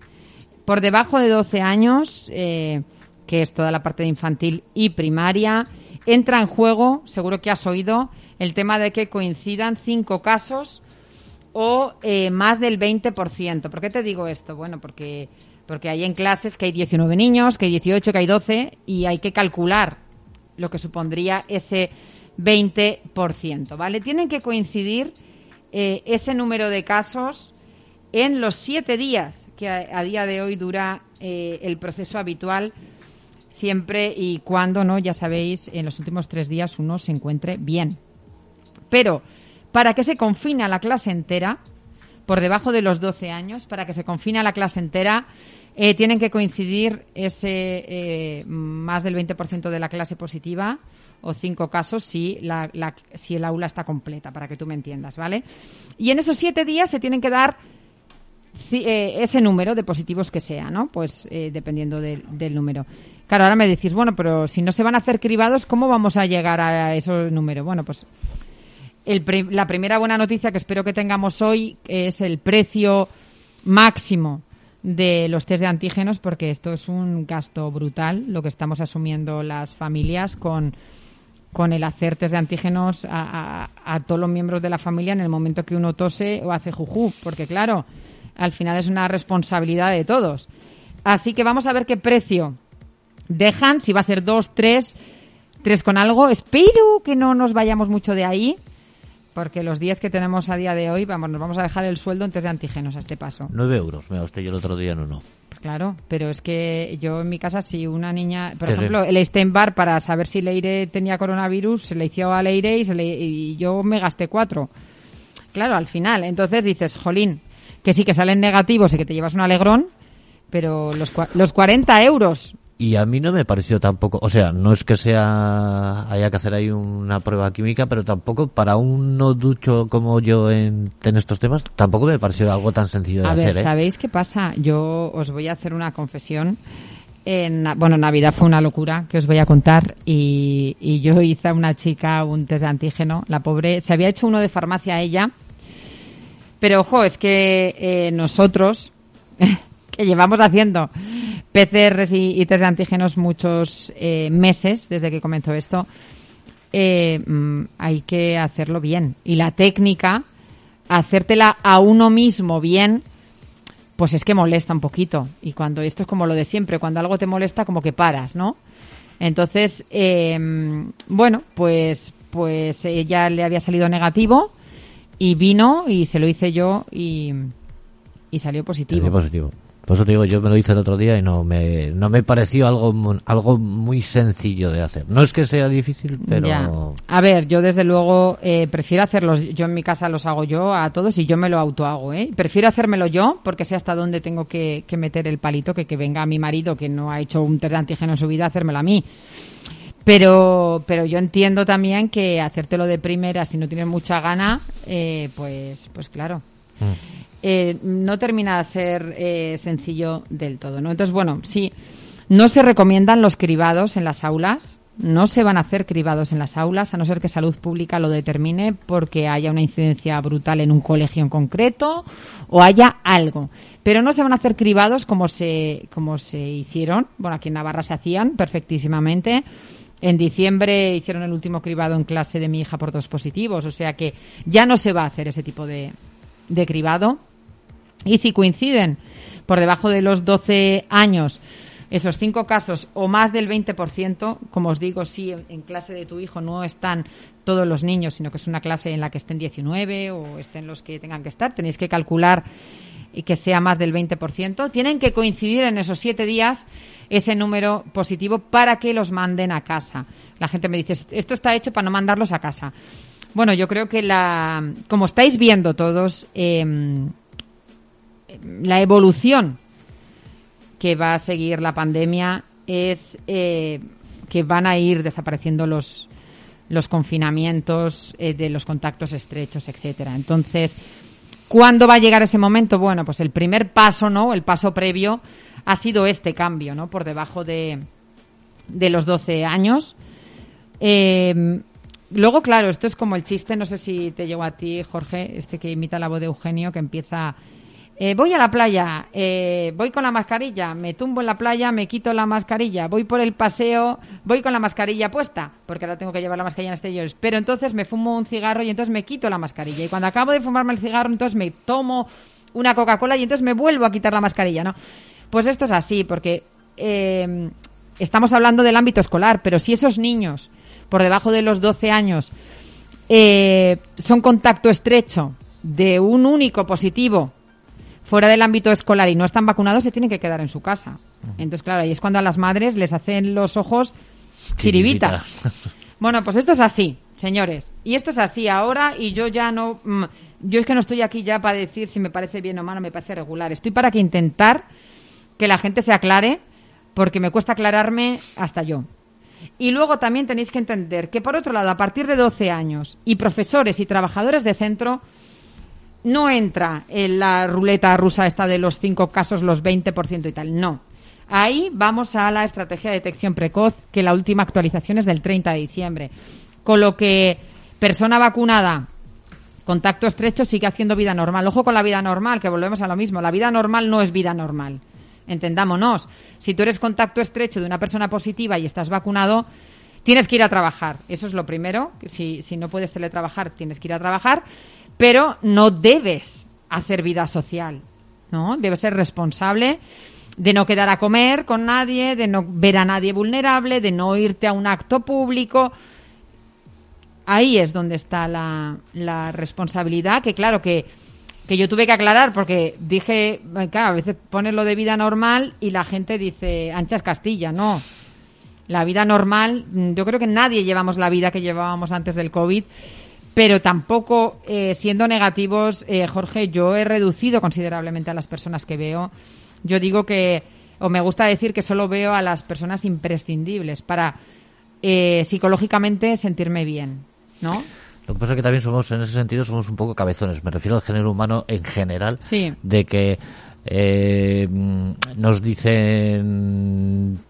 Speaker 2: Por debajo de 12 años, eh, que es toda la parte de infantil y primaria, entra en juego, seguro que has oído, el tema de que coincidan cinco casos o eh, más del 20%. ¿Por qué te digo esto? Bueno, porque Porque hay en clases que hay 19 niños, que hay 18, que hay 12 y hay que calcular lo que supondría ese 20%, ¿vale? Tienen que coincidir eh, ese número de casos en los siete días que a, día de hoy dura eh, el proceso habitual, siempre y cuando, ¿no? Ya sabéis, en los últimos tres días uno se encuentre bien. Pero, para que se confine a la clase entera, por debajo de los 12 años, para que se confine a la clase entera, eh, tienen que coincidir ese más del 20% de la clase positiva o cinco casos si, la, si el aula está completa, para que tú me entiendas, ¿vale? Y en esos siete días se tienen que dar eh, ese número de positivos que sea, ¿no? Pues eh, dependiendo del número. Claro, ahora me decís, bueno, pero si no se van a hacer cribados, ¿cómo vamos a llegar a ese número? Bueno, pues la primera buena noticia que espero que tengamos hoy es el precio máximo de los test de antígenos, porque esto es un gasto brutal, lo que estamos asumiendo las familias con con el hacer test de antígenos a, todos los miembros de la familia en el momento que uno tose o hace juju, porque claro, al final es una responsabilidad de todos. Así que vamos a ver qué precio dejan, si va a ser dos, tres, tres con algo. Espero que no nos vayamos mucho de ahí, porque los 10 que tenemos a día de hoy, vamos, nos vamos a dejar el sueldo en test de antígenos a este paso.
Speaker 1: 9 euros, me gasté yo el otro día no no.
Speaker 2: Claro, pero es que yo en mi casa, si una niña, por ejemplo, el Steinbar, para saber si Leire tenía coronavirus, se le hizo a Leire y, y yo me gasté cuatro. Claro, al final. Entonces dices, jolín, que sí que salen negativos y que te llevas un alegrón, pero los, los 40 euros
Speaker 1: y a mí no me pareció tampoco, o sea, no es que sea haya que hacer ahí una prueba química, pero tampoco para un no ducho como yo en, estos temas, tampoco me pareció algo tan sencillo de
Speaker 2: a
Speaker 1: hacer.
Speaker 2: Ver,
Speaker 1: ¿eh?
Speaker 2: ¿sabéis qué pasa? Yo os voy a hacer una confesión. En, bueno, Navidad fue una locura que os voy a contar y, y yo hice a una chica un test de antígeno. La pobre, se había hecho uno de farmacia a ella, pero ojo, es que eh, nosotros, llevamos haciendo PCRs y, test de antígenos muchos eh, meses desde que comenzó esto, eh, mm, hay que hacerlo bien. Y la técnica, hacértela a uno mismo bien, pues es que molesta un poquito. Y cuando esto es como lo de siempre, cuando algo te molesta, como que paras, ¿no? Entonces, eh, bueno, pues, pues ella le había salido negativo y vino y se lo hice yo y, y salió positivo.
Speaker 1: Salió positivo. Por eso te digo, yo me lo hice el otro día y no me, no me pareció algo, algo muy sencillo de hacer. No es que sea difícil, pero...
Speaker 2: A ver, yo desde luego eh, prefiero hacerlos, yo en mi casa los hago yo a todos y yo me lo autohago, ¿eh? Prefiero hacérmelo yo porque sé hasta dónde tengo que, meter el palito, que, que venga mi marido que no ha hecho un test de antígeno en su vida, hacérmelo a mí. Pero, pero yo entiendo también que hacértelo de primera, si no tienes mucha gana, eh, pues, pues claro. Mm. Eh, no termina de ser eh, sencillo del todo, ¿no? Entonces, bueno, sí, no se recomiendan los cribados en las aulas, no se van a hacer cribados en las aulas, a no ser que salud pública lo determine porque haya una incidencia brutal en un colegio en concreto o haya algo. Pero no se van a hacer cribados como se, como se hicieron, bueno, aquí en Navarra se hacían perfectísimamente. En diciembre hicieron el último cribado en clase de mi hija por dos positivos, o sea que ya no se va a hacer ese tipo de, de cribado. Y si coinciden por debajo de los 12 años esos cinco casos o más del 20%, como os digo, si en clase de tu hijo no están todos los niños, sino que es una clase en la que estén 19 o estén los que tengan que estar, tenéis que calcular y que sea más del 20%, tienen que coincidir en esos siete días ese número positivo para que los manden a casa. La gente me dice, esto está hecho para no mandarlos a casa. Bueno, yo creo que la, como estáis viendo todos, eh, la evolución que va a seguir la pandemia es eh, que van a ir desapareciendo los, los confinamientos eh, de los contactos estrechos, etcétera. Entonces, ¿cuándo va a llegar ese momento? Bueno, pues el primer paso, ¿no? El paso previo ha sido este cambio, ¿no? Por debajo de, de los 12 años. Eh, luego, claro, esto es como el chiste, no sé si te llegó a ti, Jorge, este que imita la voz de Eugenio, que empieza eh, voy a la playa, eh, voy con la mascarilla, me tumbo en la playa, me quito la mascarilla, voy por el paseo, voy con la mascarilla puesta, porque ahora tengo que llevar la mascarilla en exteriores, pero entonces me fumo un cigarro y entonces me quito la mascarilla. Y cuando acabo de fumarme el cigarro, entonces me tomo una Coca-Cola y entonces me vuelvo a quitar la mascarilla, ¿no? Pues esto es así, porque eh, estamos hablando del ámbito escolar, pero si esos niños por debajo de los 12 años eh, son contacto estrecho de un único positivo fuera del ámbito escolar y no están vacunados, se tienen que quedar en su casa. Entonces, claro, ahí es cuando a las madres les hacen los ojos chiribitas. Bueno, pues esto es así, señores. Y esto es así ahora y yo ya no... mm, Yo es que no estoy aquí ya para decir si me parece bien o mal o me parece regular. Estoy para que intentar que la gente se aclare porque me cuesta aclararme hasta yo. Y luego también tenéis que entender que, por otro lado, a partir de 12 años y profesores y trabajadores de centro, no entra en la ruleta rusa esta de los cinco casos, los 20% y tal. No. Ahí vamos a la estrategia de detección precoz, que la última actualización es del 30 de diciembre. Con lo que persona vacunada, contacto estrecho, sigue haciendo vida normal. Ojo con la vida normal, que volvemos a lo mismo. La vida normal no es vida normal. Entendámonos. Si tú eres contacto estrecho de una persona positiva y estás vacunado, tienes que ir a trabajar. Eso es lo primero. Si, si no puedes teletrabajar, tienes que ir a trabajar. Pero no debes hacer vida social. ¿no? Debes ser responsable de no quedar a comer con nadie, de no ver a nadie vulnerable, de no irte a un acto público. Ahí es donde está la, responsabilidad, que claro que, que yo tuve que aclarar porque dije, claro, a veces pones lo de vida normal y la gente dice, anchas Castilla, no. La vida normal, mm, yo creo que nadie llevamos la vida que llevábamos antes del COVID, pero tampoco, eh, siendo negativos, eh, Jorge, yo he reducido considerablemente a las personas que veo. Yo digo que, o me gusta decir que solo veo a las personas imprescindibles para eh, psicológicamente sentirme bien, ¿no?
Speaker 1: Lo que pasa es que también somos, en ese sentido, somos un poco cabezones. Me refiero al género humano en general.
Speaker 2: Sí.
Speaker 1: De que eh, nos dicen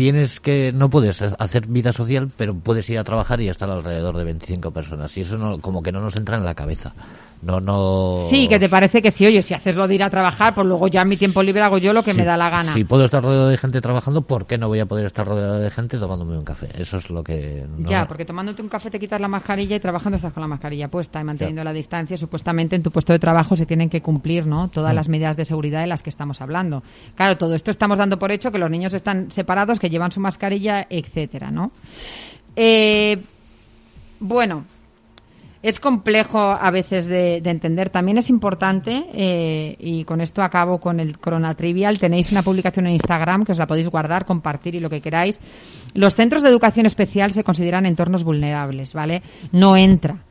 Speaker 1: tienes que no puedes hacer vida social pero puedes ir a trabajar y estar alrededor de 25 personas y eso no, como que no nos entra en la cabeza no no
Speaker 2: Sí, que te parece que sí, oye, si hacerlo de ir a trabajar, pues luego ya en mi tiempo libre hago yo lo que
Speaker 1: Sí,
Speaker 2: me da la gana.
Speaker 1: Si puedo estar rodeado de gente trabajando, ¿por qué no voy a poder estar rodeado de gente tomándome un café? Eso es lo que... no
Speaker 2: ya,
Speaker 1: me-
Speaker 2: porque tomándote un café te quitas la mascarilla y trabajando estás con la mascarilla puesta y manteniendo la distancia. Supuestamente en tu puesto de trabajo se tienen que cumplir ¿no? todas
Speaker 1: Mm.
Speaker 2: las medidas de seguridad de las que estamos hablando. Claro, todo esto estamos dando por hecho que los niños están separados, que llevan su mascarilla, etcétera, ¿no? Eh, bueno, es complejo a veces de, de entender. También es importante, eh, y con esto acabo con el Corona Trivial, tenéis una publicación en Instagram que os la podéis guardar, compartir y lo que queráis. Los centros de educación especial se consideran entornos vulnerables, ¿vale? No entra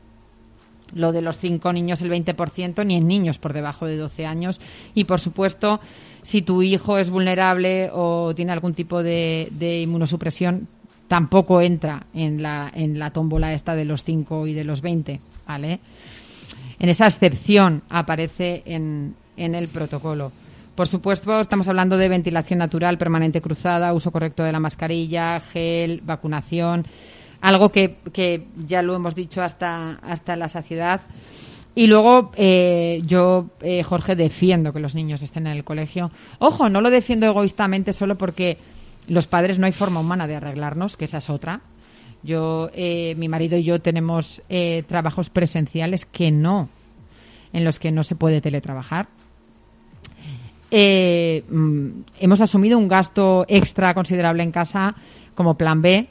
Speaker 2: lo de los cinco niños el 20%, ni en niños por debajo de 12 años. Y, por supuesto, si tu hijo es vulnerable o tiene algún tipo de, de inmunosupresión, tampoco entra en la, en la tómbola esta de los 5 y de los 20, ¿vale? En esa excepción aparece en, en el protocolo. Por supuesto, estamos hablando de ventilación natural permanente cruzada, uso correcto de la mascarilla, gel, vacunación, algo que, que ya lo hemos dicho hasta, hasta la saciedad. Y luego eh, yo, eh, Jorge, defiendo que los niños estén en el colegio. Ojo, no lo defiendo egoístamente solo porque los padres no hay forma humana de arreglarnos, que esa es otra. Yo, eh, mi marido y yo tenemos eh, trabajos presenciales que no, en los que no se puede teletrabajar. Eh, mm, hemos asumido un gasto extra considerable en casa como plan B,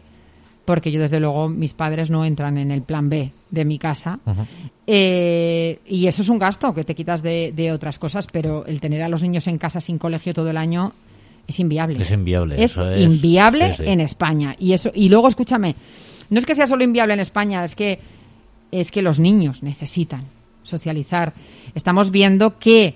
Speaker 2: porque yo desde luego mis padres no entran en el plan B de mi casa. Eh, y eso es un gasto que te quitas de, de otras cosas, pero el tener a los niños en casa sin colegio todo el año es inviable.
Speaker 1: Es inviable,
Speaker 2: Es
Speaker 1: eso es.
Speaker 2: inviable
Speaker 1: Sí, sí.
Speaker 2: en España. Y eso y luego escúchame, no es que sea solo inviable en España, es que es que los niños necesitan socializar. Estamos viendo que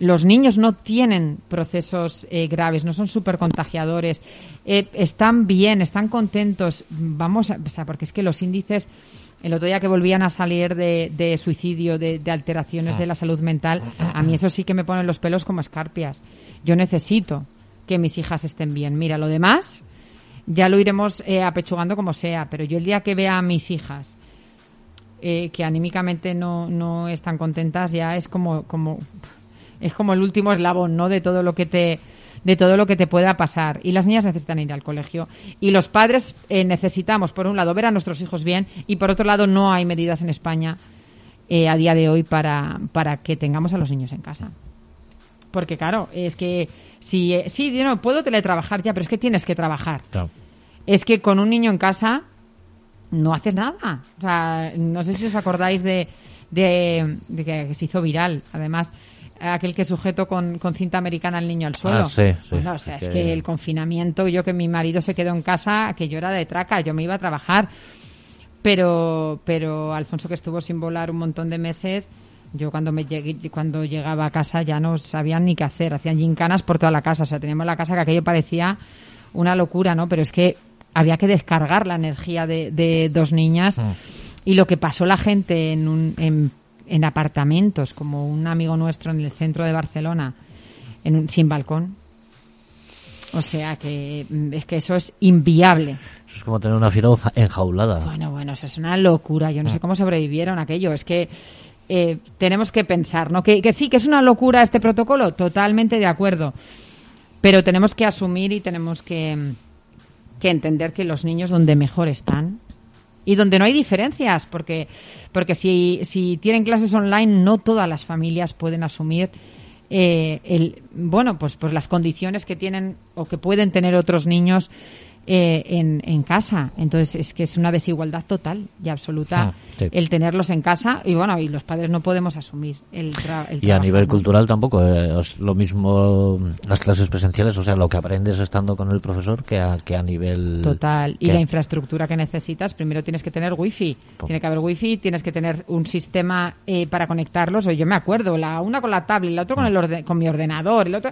Speaker 2: los niños no tienen procesos eh, graves, no son súper contagiadores, eh, están bien, están contentos. Vamos, a, o sea, porque es que los índices, el otro día que volvían a salir de, de suicidio, de, de alteraciones de la salud mental, a mí eso sí que me ponen los pelos como escarpias. Yo necesito que mis hijas estén bien. Mira, lo demás ya lo iremos eh, apechugando como sea, pero yo el día que vea a mis hijas eh, que anímicamente no, no están contentas ya es como, como es como el último eslabón no de todo lo que te de todo lo que te pueda pasar y las niñas necesitan ir al colegio y los padres eh, necesitamos por un lado ver a nuestros hijos bien y por otro lado no hay medidas en España eh, a día de hoy para, para que tengamos a los niños en casa porque claro, es que si eh, sí, yo no puedo teletrabajar ya, pero es que tienes que trabajar.
Speaker 1: Claro.
Speaker 2: Es que con un niño en casa no haces nada. O sea, no sé si os acordáis de, de, de que se hizo viral, además aquel que sujeto con, con cinta americana al niño al suelo.
Speaker 1: Ah, sí, sí.
Speaker 2: Bueno, o sea, es
Speaker 1: Que-
Speaker 2: que el confinamiento, yo que mi marido se quedó en casa, que yo era de traca, yo me iba a trabajar. Pero, pero Alfonso que estuvo sin volar un montón de meses, yo cuando me llegué, cuando llegaba a casa ya no sabían ni qué hacer, hacían gincanas por toda la casa, o sea, teníamos la casa que aquello parecía una locura, ¿no? Pero es que había que descargar la energía de, de dos niñas
Speaker 1: Mm.
Speaker 2: y lo que pasó la gente en, un, en, en apartamentos, como un amigo nuestro en el centro de Barcelona, en un, sin balcón. O sea que mm, es que eso es inviable.
Speaker 1: Eso es como tener una fiera enjaulada.
Speaker 2: Bueno, bueno, eso es una locura. Yo no sé cómo sobrevivieron aquello. Es que eh, tenemos que pensar, ¿no? Que, que sí, que es una locura este protocolo. Totalmente de acuerdo. Pero tenemos que asumir y tenemos que, que entender que los niños donde mejor están y donde no hay diferencias, porque, porque si, si tienen clases online, no todas las familias pueden asumir eh, el, bueno, pues, pues las condiciones que tienen o que pueden tener otros niños eh, en, en casa. Entonces es que es una desigualdad total y absoluta
Speaker 1: Ah, sí.
Speaker 2: el tenerlos en casa y bueno, y los padres no podemos asumir el, tra- el
Speaker 1: Y a
Speaker 2: trabajo,
Speaker 1: nivel cultural tampoco eh, es lo mismo las clases presenciales, o sea, lo que aprendes estando con el profesor que a, que a nivel...
Speaker 2: Total. Y la infraestructura que necesitas, primero tienes que tener wifi.
Speaker 1: Pum.
Speaker 2: Tiene que haber wifi, tienes que tener un sistema eh, para conectarlos. O yo me acuerdo, la una con la tablet, la otra con, el orde- con mi ordenador, el otro...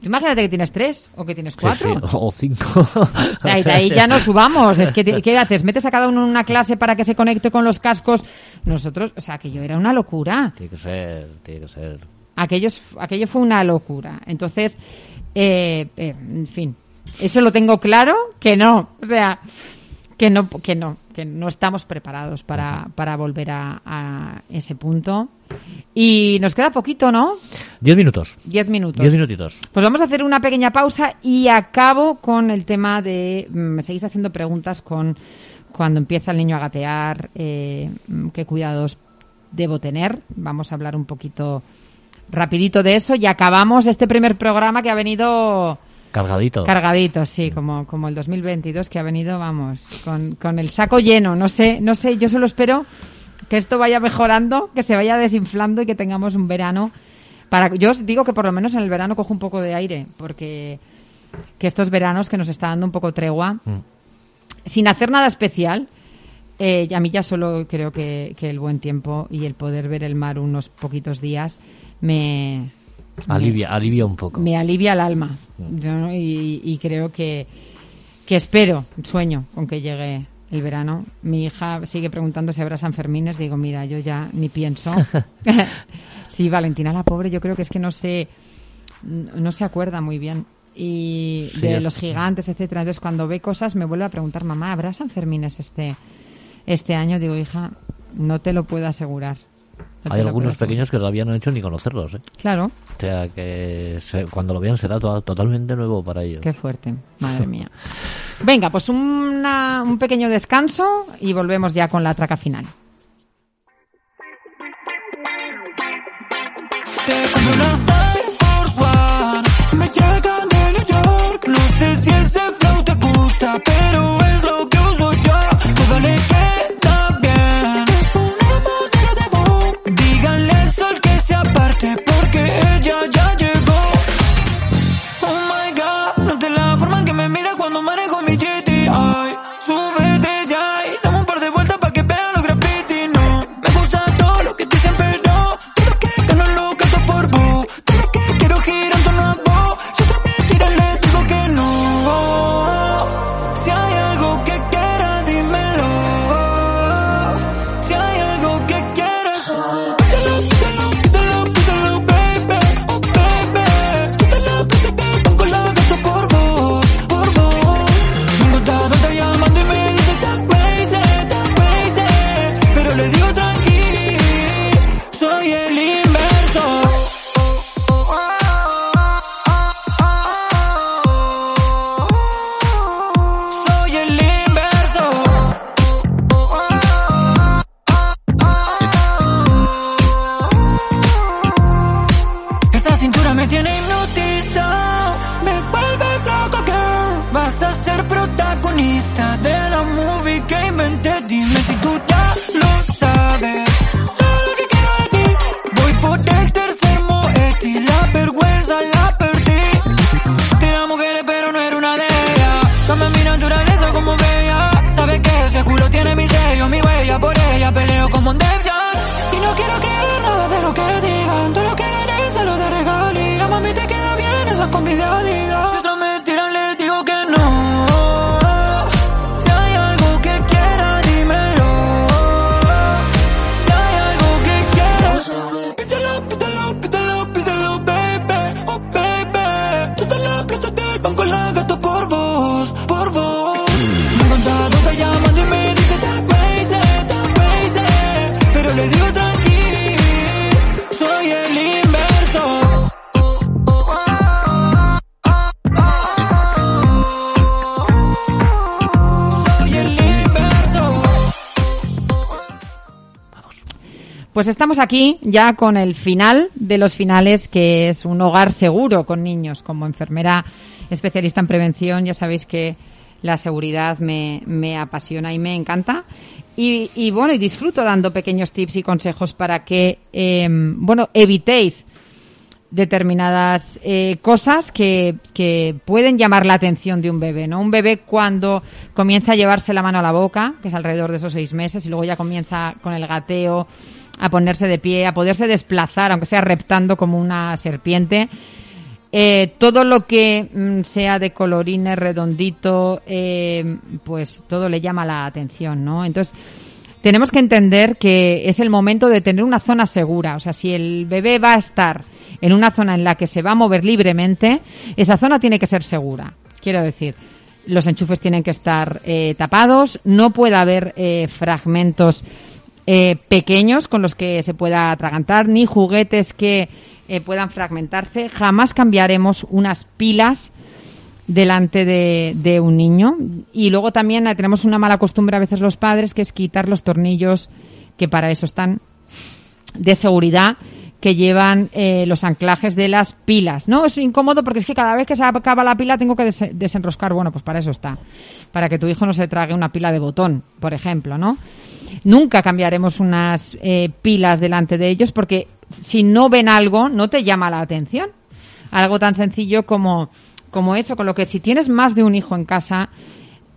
Speaker 2: Tú Imagínate que tienes tres o que tienes cuatro.
Speaker 1: sí, o cinco.
Speaker 2: O sea, y de ahí ya no subamos. Es que, ¿qué haces? ¿Metes a cada uno en una clase para que se conecte con los cascos? Nosotros, o sea, que yo era una locura.
Speaker 1: Tiene que ser, tiene que ser...
Speaker 2: Aquellos, aquello fue una locura. Entonces, eh, eh, en fin, eso lo tengo claro que no. O sea, que no, que no, que no estamos preparados para, para volver a, a ese punto. Y nos queda poquito, ¿no?
Speaker 1: Diez minutos.
Speaker 2: Diez minutos.
Speaker 1: Diez minutitos.
Speaker 2: Pues vamos a hacer una pequeña pausa y acabo con el tema de... mm, Me seguís haciendo preguntas con cuando empieza el niño a gatear, eh, mm, qué cuidados debo tener. Vamos a hablar un poquito rapidito de eso y acabamos este primer programa que ha venido
Speaker 1: Cargadito.
Speaker 2: cargadito, sí, como, como el 2022 que ha venido, vamos, con, con el saco lleno. No sé, no sé, yo solo espero que esto vaya mejorando, que se vaya desinflando y que tengamos un verano para yo os digo que por lo menos en el verano cojo un poco de aire porque que estos veranos que nos está dando un poco tregua
Speaker 1: Mm.
Speaker 2: sin hacer nada especial eh, y a mí ya solo creo que, que el buen tiempo y el poder ver el mar unos poquitos días me
Speaker 1: Alivia, alivia un poco.
Speaker 2: me alivia el alma Yo no- y, y creo que, que espero, sueño con que llegue el verano. Mi hija sigue preguntando si habrá San Fermines. Digo, mira, yo ya ni pienso. sí, Valentina la pobre, yo creo que es que no se, no se acuerda muy bien. Y
Speaker 1: Sí,
Speaker 2: de los gigantes, etcétera. Entonces, cuando ve cosas, me vuelve a preguntar, mamá, ¿habrá San Fermines este, este año? Digo, hija, no te lo puedo asegurar.
Speaker 1: Hay algunos pequeños que todavía no han hecho ni conocerlos, ¿eh?
Speaker 2: Claro.
Speaker 1: O sea, que se- cuando lo vean será to- totalmente nuevo para ellos.
Speaker 2: Qué fuerte, madre mía. Venga, pues una- un pequeño descanso y volvemos ya con la traca final.
Speaker 7: Te compro una Air Force One Me llegan de New York No sé si ese flow te gusta Pero
Speaker 2: Pues estamos aquí ya con el final de los finales, que es un hogar seguro con niños. Como enfermera especialista en prevención, ya sabéis que la seguridad me, me apasiona y me encanta. Y, y bueno, y disfruto dando pequeños tips y consejos para que, eh, bueno, evitéis determinadas eh, cosas que, que pueden llamar la atención de un bebé, ¿no? Un bebé cuando comienza a llevarse la mano a la boca, que es alrededor de esos seis meses, y luego ya comienza con el gateo, a ponerse de pie, a poderse desplazar, aunque sea reptando como una serpiente. Eh, todo lo que mm, sea de colorines, redondito, eh, pues todo le llama la atención, ¿no? Entonces, tenemos que entender que es el momento de tener una zona segura. O sea, si el bebé va a estar en una zona en la que se va a mover libremente, esa zona tiene que ser segura. Quiero decir, los enchufes tienen que estar eh, tapados, no puede haber eh, fragmentos eh, pequeños con los que se pueda atragantar, ni juguetes que eh, puedan fragmentarse. Jamás cambiaremos unas pilas delante de, de un niño. Y luego también eh, tenemos una mala costumbre a veces los padres, que es quitar los tornillos que para eso están de seguridad que llevan eh, los anclajes de las pilas. No, es incómodo porque es que cada vez que se acaba la pila tengo que des- desenroscar. Bueno, pues para eso está. Para que tu hijo no se trague una pila de botón, por ejemplo, ¿no? Nunca cambiaremos unas eh, pilas delante de ellos porque si no ven algo, no te llama la atención. Algo tan sencillo como, como eso, con lo que si tienes más de un hijo en casa,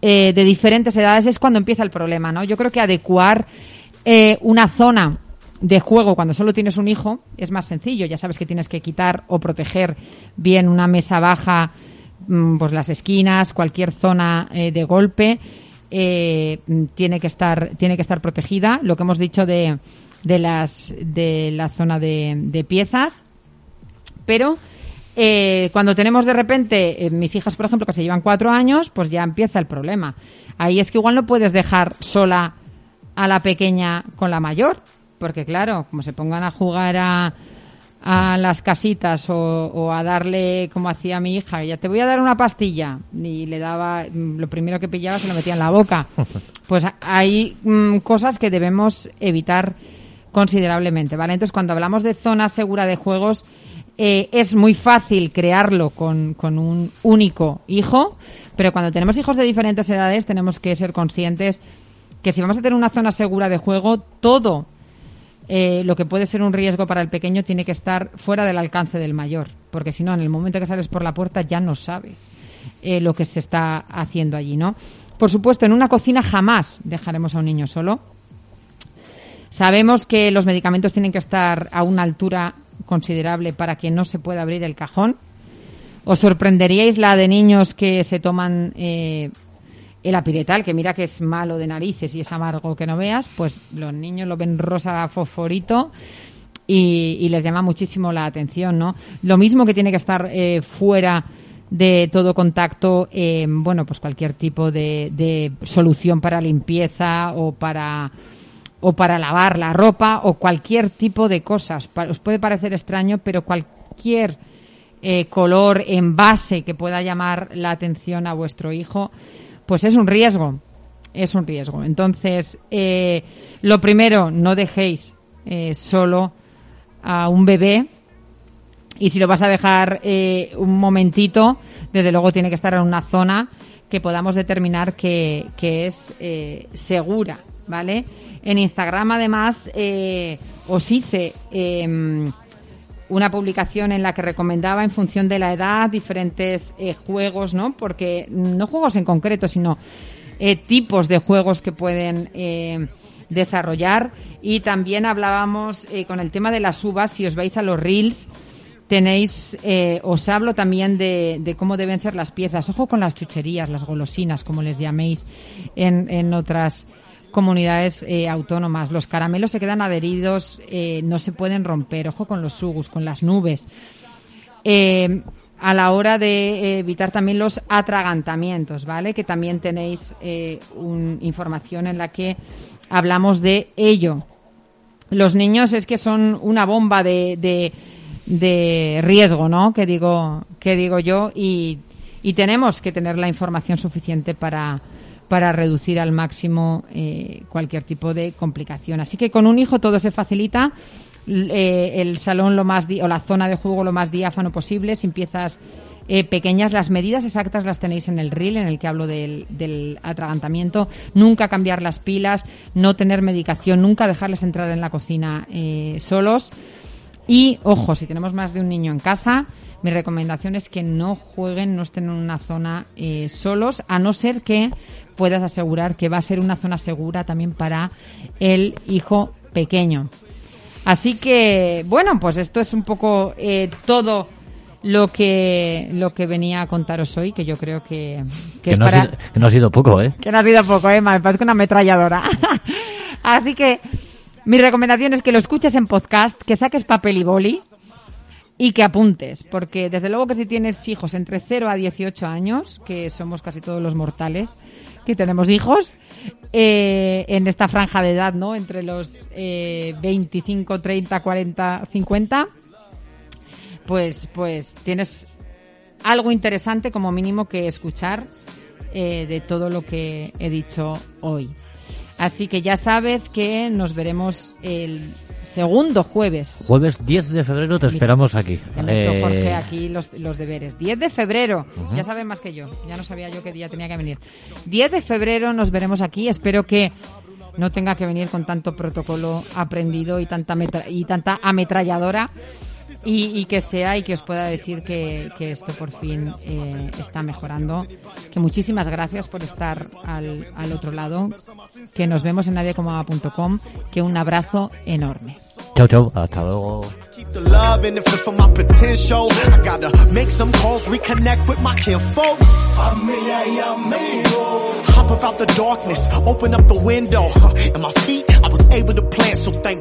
Speaker 2: eh, de diferentes edades, es cuando empieza el problema, ¿no? Yo creo que adecuar eh, una zona de juego cuando solo tienes un hijo es más sencillo. Ya sabes que tienes que quitar o proteger bien una mesa baja, mm, pues las esquinas, cualquier zona eh, de golpe eh, tiene que estar tiene que estar protegida. Lo que hemos dicho de de las de la zona de, de piezas, pero eh, cuando tenemos de repente, eh, mis hijas, por ejemplo, que se llevan cuatro años, pues ya empieza el problema. Ahí es que igual no puedes dejar sola a la pequeña con la mayor, porque claro, como se pongan a jugar a, a las casitas o, o a darle, como hacía mi hija, ya te voy a dar una pastilla, y le daba, mm, lo primero que pillaba se lo metía en la boca. Pues hay mm, cosas que debemos evitar considerablemente, ¿vale? Entonces, cuando hablamos de zona segura de juegos, eh, es muy fácil crearlo con, con un único hijo, pero cuando tenemos hijos de diferentes edades tenemos que ser conscientes que si vamos a tener una zona segura de juego, todo eh, lo que puede ser un riesgo para el pequeño tiene que estar fuera del alcance del mayor, porque si no, en el momento que sales por la puerta ya no sabes eh, lo que se está haciendo allí, ¿no? Por supuesto, en una cocina jamás dejaremos a un niño solo. Sabemos que los medicamentos tienen que estar a una altura considerable para que no se pueda abrir el cajón. Os sorprenderíais la de niños que se toman eh, el apiretal, que mira que es malo de narices y es amargo que no veas, pues los niños lo ven rosa fosforito y, les llama muchísimo la atención, ¿no? Lo mismo que tiene que estar eh, fuera de todo contacto, eh, bueno, pues cualquier tipo de, solución para limpieza o para o para lavar la ropa o cualquier tipo de cosas. Os puede parecer extraño, pero cualquier eh, color, envase que pueda llamar la atención a vuestro hijo, pues es un riesgo. Es un riesgo. Entonces, eh, lo primero, no dejéis eh, solo a un bebé. Y si lo vas a dejar eh, un momentito, desde luego tiene que estar en una zona que podamos determinar que, que es eh, segura, ¿vale? En Instagram, además, os hice em, una publicación en la que recomendaba en función de la edad diferentes eh, juegos, ¿no? Porque no juegos en concreto, sino eh, tipos de juegos que pueden eh, desarrollar. Y también hablábamos eh, con el tema de las uvas, si os vais a los reels, tenéis, os hablo también de, de cómo deben ser las piezas. Ojo con las chucherías, las golosinas, como les llaméis en, en otras comunidades eh, autónomas. Los caramelos se quedan adheridos, eh, no se pueden romper. Ojo con los sugus, con las nubes. Eh, a la hora de eh, evitar también los atragantamientos, ¿vale? Que también tenéis un- información en la que hablamos de ello. Los niños es que son una bomba de, de, de riesgo, ¿no? Que digo, que digo yo, y, y tenemos que tener la información suficiente para, para reducir al máximo eh, cualquier tipo de complicación. Así que con un hijo todo se facilita. Eh, el salón lo más o la zona de juego lo más diáfano posible, sin piezas eh, pequeñas. Las medidas exactas las tenéis en el reel en el que hablo del, del atragantamiento. Nunca cambiar las pilas, no tener medicación, nunca dejarles entrar en la cocina eh, solos. Y ojo, si tenemos más de un niño en casa, mi recomendación es que no jueguen, no estén en una zona eh, solos, a no ser que puedas asegurar que va a ser una zona segura también para el hijo pequeño. Así que, bueno, pues esto es un poco eh, todo lo que lo que venía a contaros hoy, que yo creo que, que
Speaker 1: Que
Speaker 2: es
Speaker 1: no,
Speaker 2: para...
Speaker 1: ha sido, que no ha sido poco, ¿eh?
Speaker 2: Que no ha sido poco, ¿eh? Me parece una ametralladora. Así que mi recomendación es que lo escuches en podcast, que saques papel y boli y que apuntes, porque desde luego que si tienes hijos entre 0 a 18 años, que somos casi todos los mortales que tenemos hijos, eh, en esta franja de edad, ¿no? Entre los eh, 25, 30, 40, 50, pues, pues tienes algo interesante como mínimo que escuchar eh, de todo lo que he dicho hoy. Así que ya sabes que nos veremos el segundo jueves.
Speaker 1: Jueves 10 de febrero te esperamos aquí.
Speaker 2: Ya me hecho Jorge aquí los, los deberes. 10 de febrero. Ya saben más que yo. Ya no sabía yo qué día tenía que venir. 10 de febrero nos veremos aquí. Espero que no tenga que venir con tanto protocolo aprendido y tanta, metra- y tanta ametralladora. Y, y que sea y que os pueda decir que, que esto por fin eh, está mejorando. Que muchísimas gracias por estar al, al otro lado. Que nos vemos en nadiecomama.com. Que un abrazo enorme.
Speaker 1: Chao, chao. Hasta luego.
Speaker 8: Keep the love in it for my potential. I gotta make some calls, reconnect with my kinfolk. Amiga y amigo. Hop about the darkness, open up the window. Huh, And my feet, I was able to plant, so thank